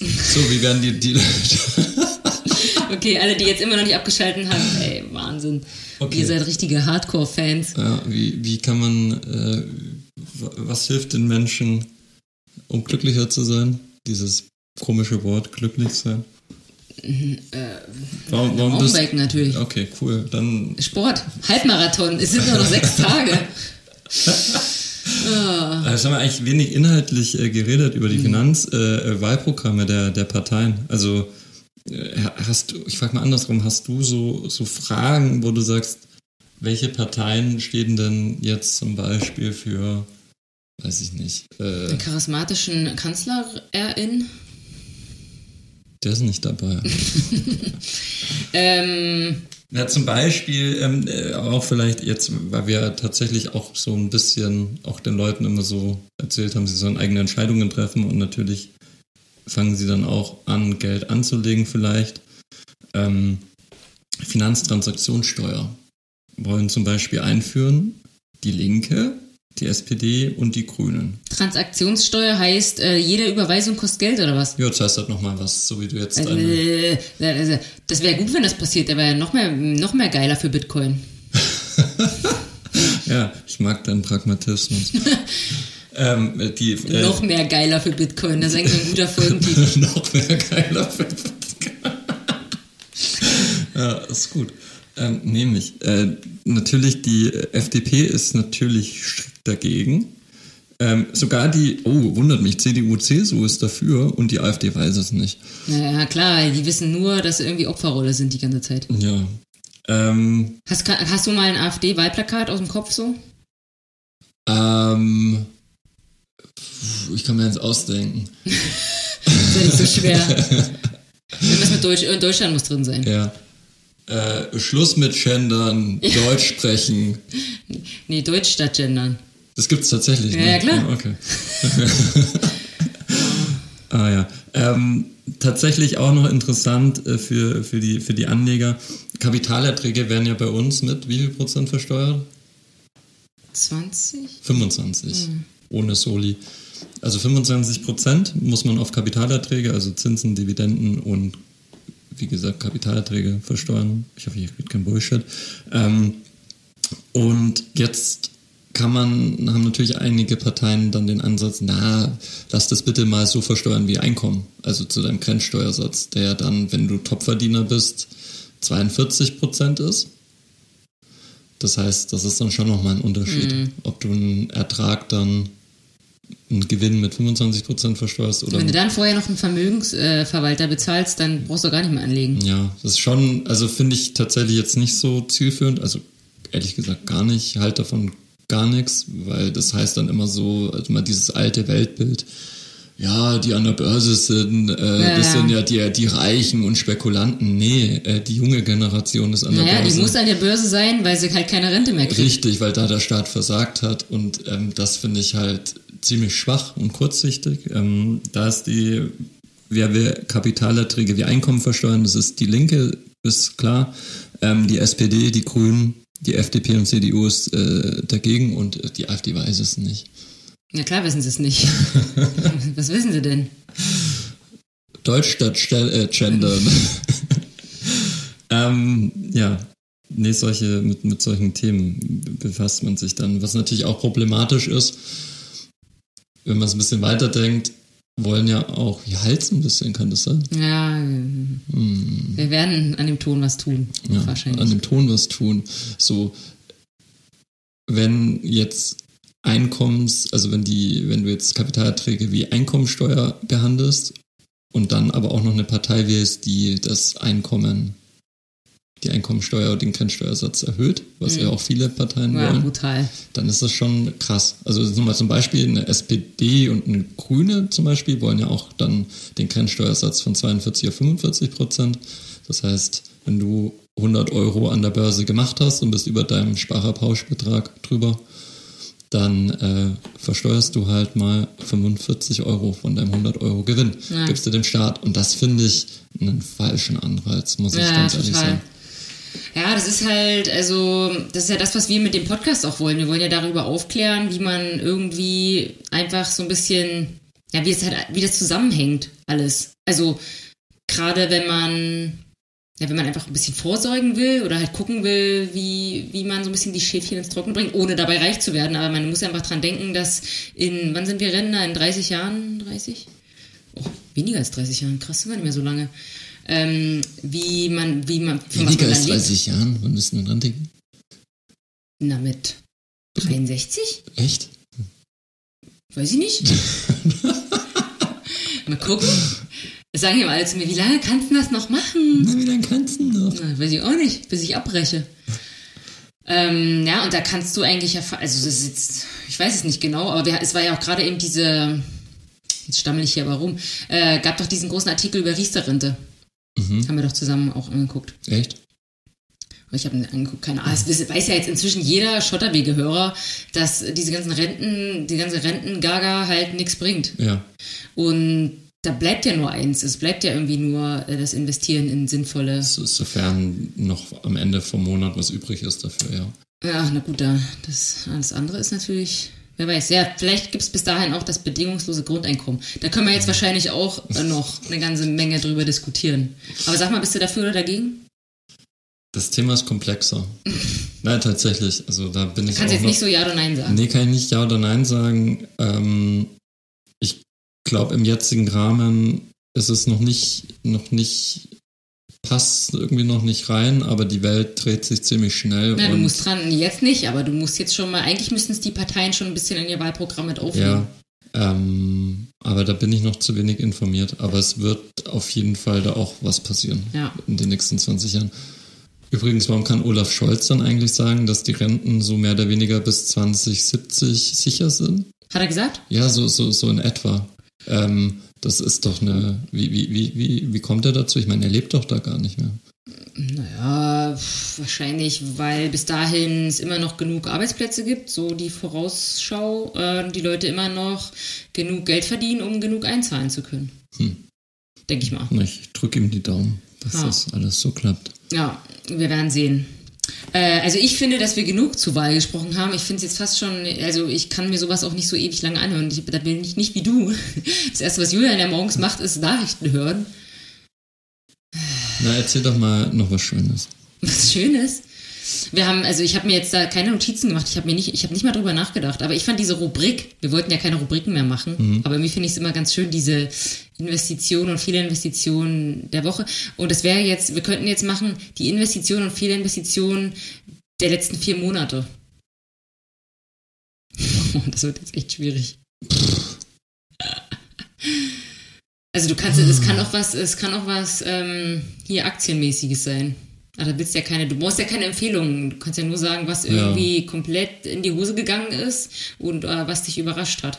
So, wie werden die, die (laughs) okay, alle, die jetzt immer noch nicht abgeschalten haben, ey, Wahnsinn. Okay. Ihr seid richtige Hardcore-Fans. Ja, wie, wie kann man, äh, was hilft den Menschen, um glücklicher zu sein? Dieses komische Wort, glücklich sein. Mhm, äh, warum, warum bist, natürlich. Okay, cool. Dann Sport, Halbmarathon. Es sind nur noch sechs Tage. oh. Jetzt haben wir eigentlich wenig inhaltlich äh, geredet über die mhm. Finanzwahlprogramme äh, der, der Parteien. Also äh, hast du, ich frage mal andersrum, hast du so, so Fragen, wo du sagst, welche Parteien stehen denn jetzt zum Beispiel für, weiß ich nicht. Äh, Den charismatischen Kanzlerin? Der ist nicht dabei. (laughs) ähm, ja, zum Beispiel ähm, äh, auch vielleicht jetzt, weil wir tatsächlich auch so ein bisschen auch den Leuten immer so erzählt haben, sie sollen eigene Entscheidungen treffen und natürlich fangen sie dann auch an, Geld anzulegen vielleicht. Ähm, Finanztransaktionssteuer wollen zum Beispiel einführen, die Linke, die SPD und die Grünen. Transaktionssteuer heißt, äh, jede Überweisung kostet Geld oder was? Ja, das heißt halt nochmal was, so wie du jetzt Also, eine. äh, also, das wäre gut, wenn das passiert. Der wäre noch mehr, noch mehr geiler für Bitcoin. (laughs) Ja, ich mag deinen Pragmatismus. (laughs) ähm, die, äh, noch mehr geiler für Bitcoin. Das ist eigentlich ein guter Folgentitel. (laughs) noch mehr geiler für Ja, ist gut. Ähm, nämlich, äh, natürlich die FDP ist natürlich strikt dagegen. Ähm, sogar die, oh, wundert mich, CDU, CSU ist dafür und die AfD weiß es nicht. Naja, klar, die wissen nur, dass sie irgendwie Opferrolle sind die ganze Zeit. Ja. Ähm, Hast, hast du mal ein AfD-Wahlplakat aus dem Kopf so? ähm, ich kann mir jetzt ausdenken. Das (laughs) ist ja nicht so schwer. (laughs) Irgendwas mit Deutsch, Deutschland muss drin sein. Ja. Äh, Schluss mit Gendern, Deutsch sprechen. (laughs) Nee, Deutsch statt Gendern. Das gibt es tatsächlich. Ja, ne? ja, klar. okay. (laughs) ah ja. Ähm, tatsächlich auch noch interessant äh, für, für, die, für die Anleger. Kapitalerträge werden ja bei uns mit wie viel Prozent versteuert? 20? 25. Ohne Soli. Also 25 Prozent muss man auf Kapitalerträge, also Zinsen, Dividenden und wie gesagt Kapitalerträge versteuern. Ich hoffe, hier geht kein Bullshit. Ähm, und jetzt kann man, haben natürlich einige Parteien dann den Ansatz, na, lass das bitte mal so versteuern wie Einkommen. Also zu deinem Grenzsteuersatz, der dann, wenn du Topverdiener bist, 42 Prozent ist. Das heißt, das ist dann schon nochmal ein Unterschied, ob du einen Ertrag dann, einen Gewinn mit 25% versteuerst oder Wenn du dann vorher noch einen Vermögensverwalter bezahlst, dann brauchst du gar nicht mehr anlegen. Ja, das ist schon, also finde ich tatsächlich jetzt nicht so zielführend, also ehrlich gesagt gar nicht, halt davon gar nichts, weil das heißt dann immer so, also mal dieses alte Weltbild, ja, die an der Börse sind, äh, Ja, das ja. sind ja die, die Reichen und Spekulanten. Nee, äh, die junge Generation ist an der Naja, die Börse. muss an der Börse sein, weil sie halt keine Rente mehr kriegt. Richtig, weil da der Staat versagt hat und ähm, das finde ich halt ziemlich schwach und kurzsichtig. Ähm, da ist die, wer will Kapitalerträge wie Einkommen versteuern, das ist die Linke, ist klar. Ähm, die SPD, die Grünen, die FDP und CDU ist äh, dagegen und die AfD weiß es nicht. Ja klar wissen sie es nicht. (laughs) Was wissen sie denn? Deutsch statt äh, Gendern. (laughs) ähm, ja, nee, solche, mit, mit solchen Themen befasst man sich dann. Was natürlich auch problematisch ist, wenn man es ein bisschen weiterdenkt, wollen ja auch, wie Hals ein bisschen, kann das sein? Ja, wir werden an dem Ton was tun. Hm. Ja, wahrscheinlich. an dem Ton was tun. So, wenn jetzt Einkommens, also wenn die, wenn du jetzt Kapitalerträge wie Einkommensteuer behandelst und dann aber auch noch eine Partei wählst, die das Einkommen, die Einkommensteuer und den Grenzsteuersatz erhöht, was ja auch viele Parteien ja, wollen, brutal. dann ist das schon krass. Also nur mal zum Beispiel eine SPD und eine Grüne zum Beispiel wollen ja auch dann den Grenzsteuersatz von 42 auf 45 Prozent. Das heißt, wenn du 100 Euro an der Börse gemacht hast und bist über deinem Sparerpauschbetrag drüber, dann äh, versteuerst du halt mal 45 Euro von deinem 100 Euro Gewinn, Ja. gibst du dem Staat. Und das finde ich einen falschen Anreiz, muss ich Ja, ganz ehrlich total. sagen. Ja, das ist halt, also, das ist ja das, was wir mit dem Podcast auch wollen. Wir wollen ja darüber aufklären, wie man irgendwie einfach so ein bisschen, ja, wie es halt, wie das zusammenhängt, alles. Also, gerade wenn man, ja, wenn man einfach ein bisschen vorsorgen will oder halt gucken will, wie, wie man so ein bisschen die Schäfchen ins Trockene bringt, ohne dabei reich zu werden. Aber man muss einfach dran denken, dass in, wann sind wir Rentner? In 30 Jahren? 30? Oh, weniger als 30 Jahren, krass, sind wir nicht mehr so lange. Ähm, wie man, wie man, von Weniger man als dann lebt. 30 Jahren, wann du denn dran denken? Na, mit 63? Echt? Weiß ich nicht. (laughs) Mal gucken. Das sagen immer alle zu mir, wie lange kannst du das noch machen? Na, wie lange kannst du noch? Na, weiß ich auch nicht, bis ich abbreche. Ähm, ja, und da kannst du eigentlich ja, also das ist jetzt, ich weiß es nicht genau, aber wir, es war ja auch gerade eben diese, jetzt stammel ich hier aber rum, äh, gab doch diesen großen Artikel über Riester-Rente. Mhm. Haben wir doch zusammen auch angeguckt. Echt? Ich habe mir angeguckt, keine Ahnung. Es weiß- weiß ja jetzt inzwischen jeder Schotterwege-Hörer, dass diese ganzen Renten, die ganze Rentengaga halt nichts bringt. Ja. Und da bleibt ja nur eins. Es bleibt ja irgendwie nur äh, das Investieren in sinnvolle. So, sofern noch am Ende vom Monat was übrig ist dafür, ja. Ja, na gut, da, das alles andere ist natürlich Wer weiß, ja, vielleicht gibt es bis dahin auch das bedingungslose Grundeinkommen. Da können wir jetzt wahrscheinlich auch äh, noch eine ganze Menge drüber diskutieren. Aber sag mal, bist du dafür oder dagegen? Das Thema ist komplexer. (laughs) Nein, tatsächlich. Also da bin ich. Du kannst auch jetzt noch, nicht so Ja oder Nein sagen. Nee, kann ich nicht Ja oder Nein sagen. Ähm, glaube, im jetzigen Rahmen ist es noch nicht, noch nicht, passt irgendwie noch nicht rein, aber die Welt dreht sich ziemlich schnell. Na, du musst dran, jetzt nicht, aber du musst jetzt schon mal, eigentlich müssten es die Parteien schon ein bisschen in ihr Wahlprogramm mit aufnehmen. Ja. Ähm, aber da bin ich noch zu wenig informiert. Aber es wird auf jeden Fall da auch was passieren Ja. in den nächsten 20 Jahren. Übrigens, warum kann Olaf Scholz dann eigentlich sagen, dass die Renten so mehr oder weniger bis 2070 sicher sind? Hat er gesagt? Ja, so, so, so in etwa. Ähm, das ist doch eine. Wie, wie, wie, wie, wie kommt er dazu? Ich meine, er lebt doch da gar nicht mehr. Naja, wahrscheinlich, weil bis dahin es immer noch genug Arbeitsplätze gibt, so die Vorausschau, äh, die Leute immer noch genug Geld verdienen, um genug einzahlen zu können. Hm. Denke ich mal. Ich drücke ihm die Daumen, dass Ja. das alles so klappt. Ja, wir werden sehen. Äh, also ich finde, dass wir genug zur Wahl gesprochen haben. Ich finde es jetzt fast schon, also ich kann mir sowas auch nicht so ewig lange anhören. Ich, da bin ich nicht wie du. (laughs) Das erste, was Julian ja morgens macht, ist Nachrichten hören. Na, erzähl doch mal noch was Schönes. Was Schönes. Wir haben, also ich habe mir jetzt da keine Notizen gemacht, ich habe mir nicht, ich habe nicht mal drüber nachgedacht, aber ich fand diese Rubrik, wir wollten ja keine Rubriken mehr machen, aber irgendwie finde ich es immer ganz schön, diese Investitionen und Fehlinvestitionen der Woche. Und das wäre jetzt, wir könnten jetzt machen, die Investitionen und Fehlinvestitionen der letzten vier Monate. (laughs) das wird jetzt echt schwierig. (laughs) Also du kannst, es kann auch was, es kann auch was ähm, hier aktienmäßiges sein. Aber da willst ja keine, du brauchst ja keine Empfehlungen. Du kannst ja nur sagen, was Ja. irgendwie komplett in die Hose gegangen ist und äh, was dich überrascht hat.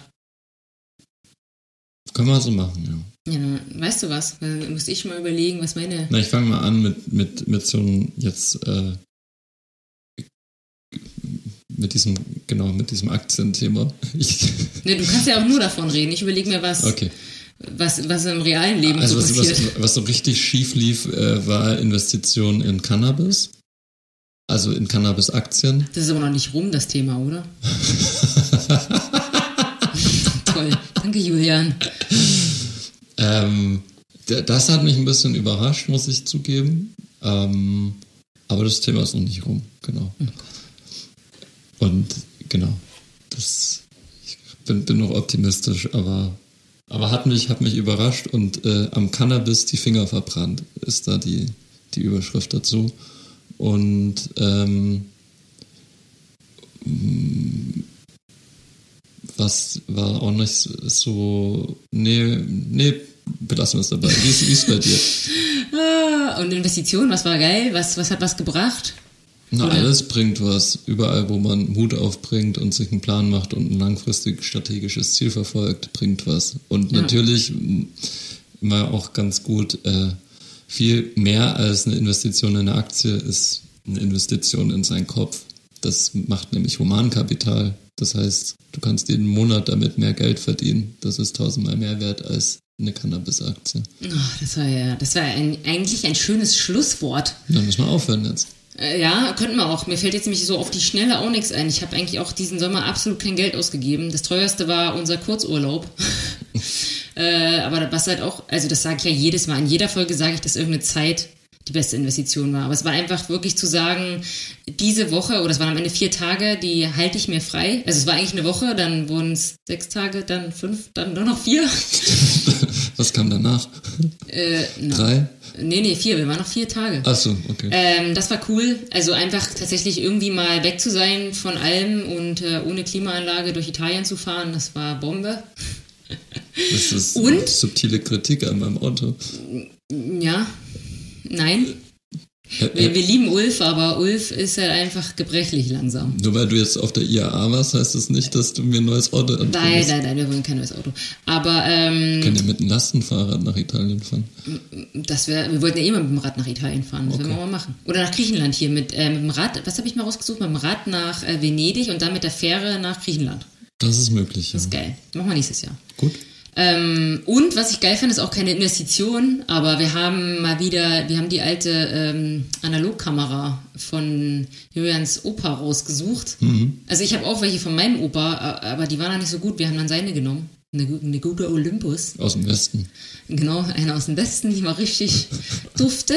Können wir so machen, ja. Ja, weißt du was? Dann muss ich mal überlegen, was meine. Na, ich fange mal an mit, mit, mit so einem jetzt, äh, mit diesem, genau, mit diesem Aktienthema. (laughs) Ne, du kannst ja auch nur davon reden. Ich überlege mir, was, okay. was, was im realen Leben Also so was, passiert. was, was so richtig schief lief, äh, war Investition in Cannabis. Also in Cannabis-Aktien. Das ist aber noch nicht rum, das Thema, oder? (laughs) Danke, Julian. Ähm, das hat mich ein bisschen überrascht, muss ich zugeben. Ähm, aber das Thema ist noch nicht rum, genau. Und genau, das, ich bin, bin noch optimistisch, aber, aber hat, mich, hat mich überrascht und äh, am Cannabis die Finger verbrannt, ist da die, die Überschrift dazu. Und ähm, was war auch nicht so. Nee, nee, belassen wir es dabei. Wie ist wie ist bei dir? (laughs) Ah, und Investitionen, was war geil? Was, was hat was gebracht? Na, Oder? alles bringt was. Überall, wo man Mut aufbringt und sich einen Plan macht und ein langfristig strategisches Ziel verfolgt, bringt was. Und Ja. natürlich immer auch ganz gut, äh, viel mehr als eine Investition in eine Aktie ist eine Investition in seinen Kopf. Das macht nämlich Humankapital. Das heißt, du kannst jeden Monat damit mehr Geld verdienen. Das ist tausendmal mehr wert als eine Cannabis-Aktie. Oh, das war ja, das war ein, eigentlich ein schönes Schlusswort. Dann müssen wir aufhören jetzt. Äh, ja, könnten wir auch. Mir fällt jetzt nämlich so auf die Schnelle auch nichts ein. Ich habe eigentlich auch diesen Sommer absolut kein Geld ausgegeben. Das teuerste war unser Kurzurlaub. (laughs) äh, aber was halt auch, also das sage ich ja jedes Mal. In jeder Folge sage ich, dass irgendeine Zeit die beste Investition war. Aber es war einfach wirklich zu sagen, diese Woche, oder es waren am Ende vier Tage, die halte ich mir frei. Also es war eigentlich eine Woche, dann wurden es sechs Tage, dann fünf, dann nur noch vier. (laughs) Was kam danach? Äh, na, Drei? nee, nee, vier. Wir waren noch vier Tage. Achso, okay. Ähm, das war cool. Also einfach tatsächlich irgendwie mal weg zu sein von allem und äh, ohne Klimaanlage durch Italien zu fahren, das war Bombe. Das ist (laughs) Und? subtile Kritik an meinem Auto. Ja, nein. Wir, wir lieben Ulf, aber Ulf ist halt einfach gebrechlich langsam. Nur weil du jetzt auf der IAA warst, heißt das nicht, dass du mir ein neues Auto Nein, anbietest. nein, nein, wir wollen kein neues Auto. Aber ähm, kann ja mit einem Lastenfahrrad nach Italien fahren. das wär, wir wollten ja mal mit dem Rad nach Italien fahren. Das Okay. werden wir mal machen. Oder nach Griechenland hier mit, äh, mit dem Rad. Was habe ich mal rausgesucht? Mit dem Rad nach äh, Venedig und dann mit der Fähre nach Griechenland. Das ist möglich, ja. Das ist geil. Machen wir nächstes Jahr. Gut. Ähm, und was ich geil fand, ist auch keine Investition, aber wir haben mal wieder, wir haben die alte ähm, Analogkamera von Julians Opa rausgesucht. Also ich habe auch welche von meinem Opa, aber die waren noch nicht so gut. Wir haben dann seine genommen. Eine, eine gute Olympus. Aus dem Westen. Genau, eine aus dem Westen, die war richtig (laughs) dufte.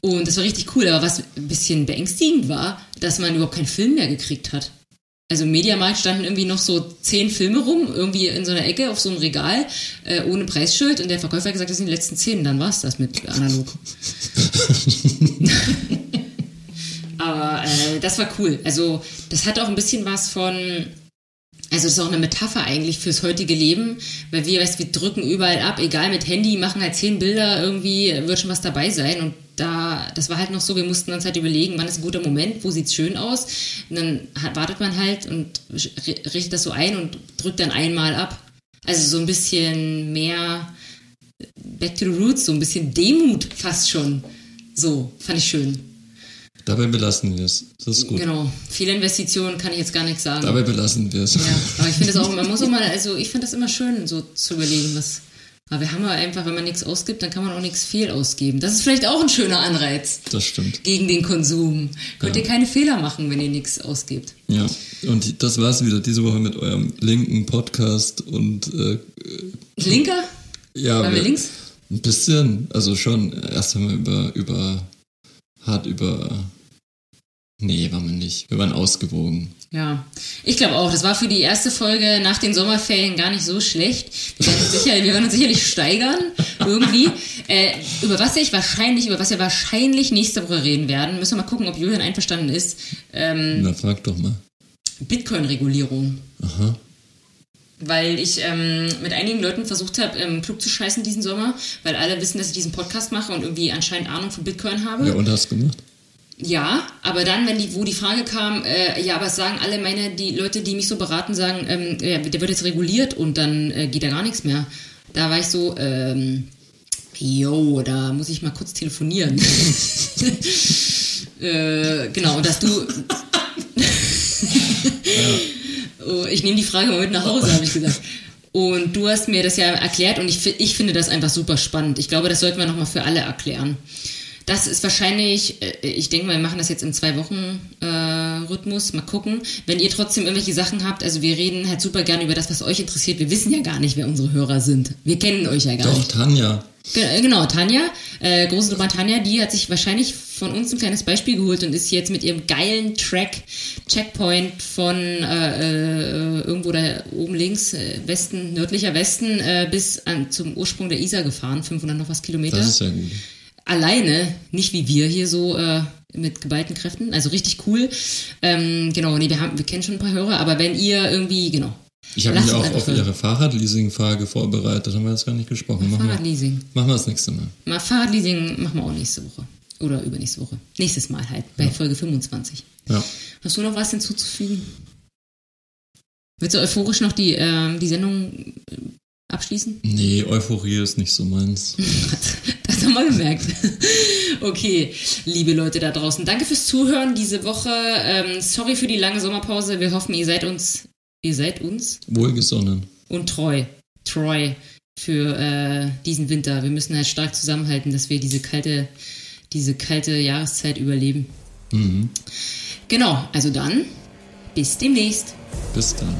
Und das war richtig cool. Aber was ein bisschen beängstigend war, dass man überhaupt keinen Film mehr gekriegt hat. Also im Mediamarkt standen irgendwie noch so zehn Filme rum, irgendwie in so einer Ecke auf so einem Regal, äh, ohne Preisschild. Und der Verkäufer hat gesagt, das sind die letzten zehn. Dann war es das mit analog. (laughs) Aber äh, das war cool. Also das hat auch ein bisschen was von also das ist auch eine Metapher eigentlich fürs heutige Leben, weil wir, weißt, wir drücken überall ab, egal mit Handy, machen halt zehn Bilder, irgendwie wird schon was dabei sein. Und da, das war halt noch so, wir mussten uns halt überlegen, wann ist ein guter Moment, wo sieht's schön aus. Und dann hat, wartet man halt und ri- richtet das so ein und drückt dann einmal ab. Also so ein bisschen mehr Back to the Roots, so ein bisschen Demut fast schon. So, fand ich schön. Dabei belassen wir es. Das ist gut. Genau. Viele Investitionen kann ich jetzt gar nichts sagen. Dabei belassen wir es. Ja, aber ich finde es auch, man muss auch mal, also ich finde das immer schön, so zu überlegen, was. Aber wir haben ja einfach, wenn man nichts ausgibt, dann kann man auch nichts fehl ausgeben. Das ist vielleicht auch ein schöner Anreiz Das stimmt. gegen den Konsum. Könnt Ja. ihr keine Fehler machen, wenn ihr nichts ausgibt. Ja, und das war's wieder diese Woche mit eurem linken Podcast und äh, Linker? ja, Waren wir links? ein bisschen, also schon. Erst haben wir über über hart über nee, waren wir nicht. Wir waren ausgewogen. Ja, ich glaube auch. Das war für die erste Folge nach den Sommerferien gar nicht so schlecht. Wir werden uns, sicher, wir werden uns sicherlich steigern irgendwie. Äh, über was ich wahrscheinlich, über was wir wahrscheinlich nächste Woche reden werden, müssen wir mal gucken, ob Julian einverstanden ist. Ähm, Na, frag doch mal. Bitcoin-Regulierung. Aha. Weil ich ähm, mit einigen Leuten versucht habe, ähm, klug zu scheißen diesen Sommer, weil alle wissen, dass ich diesen Podcast mache und irgendwie anscheinend Ahnung von Bitcoin habe. Ja, und hast gemacht? Ja, aber dann, wenn die, wo die Frage kam, äh, ja, es sagen alle meine, die Leute, die mich so beraten, sagen, ähm, ja, der wird jetzt reguliert und dann äh, geht da gar nichts mehr. Da war ich so, ähm, yo, da muss ich mal kurz telefonieren. (laughs) äh, genau, und dass du. (laughs) oh, ich nehme die Frage mal mit nach Hause, habe ich gesagt. Und du hast mir das ja erklärt und ich, ich finde das einfach super spannend. Ich glaube, das sollten wir nochmal für alle erklären. Das ist wahrscheinlich, äh, ich denke mal, wir machen das jetzt im zwei Wochen äh, Rhythmus. Mal gucken. Wenn ihr trotzdem irgendwelche Sachen habt, also wir reden halt super gerne über das, was euch interessiert. Wir wissen ja gar nicht, wer unsere Hörer sind. Wir kennen euch ja gar Doch, nicht. Tanja. Ge- Genau, Tanja, äh, große Nummer Tanja, die hat sich wahrscheinlich von uns ein kleines Beispiel geholt und ist jetzt mit ihrem geilen Track Checkpoint von äh, äh, irgendwo da oben links, äh, Westen, nördlicher Westen, äh, bis an, zum Ursprung der Isar gefahren, 500 noch was Kilometer Das ist ja gut. Alleine, nicht wie wir hier so äh, mit geballten Kräften. Also richtig cool. Ähm, genau, nee, wir haben, wir kennen schon ein paar Hörer, aber wenn ihr irgendwie, genau, Ich habe mich auch auf. Ihre Fahrradleasing-Frage vorbereitet. Haben wir jetzt gar nicht gesprochen. Machen wir, Fahrradleasing. machen wir das nächste Mal. Mal Fahrradleasing machen wir auch nächste Woche. Oder übernächste Woche. Nächstes Mal halt, bei Folge 25. Ja. Hast du noch was hinzuzufügen? Willst du euphorisch noch die, ähm, die Sendung äh, abschließen? Nee, Euphorie ist nicht so meins. (laughs) Das haben wir gemerkt. (laughs) Okay, liebe Leute da draußen, danke fürs Zuhören diese Woche. Ähm, sorry für die lange Sommerpause. Wir hoffen, ihr seid uns, ihr seid uns Wohlgesonnen. und treu, treu für äh, diesen Winter. Wir müssen halt stark zusammenhalten, dass wir diese kalte, diese kalte Jahreszeit überleben. Mhm. Genau, also dann bis demnächst. Bis dann.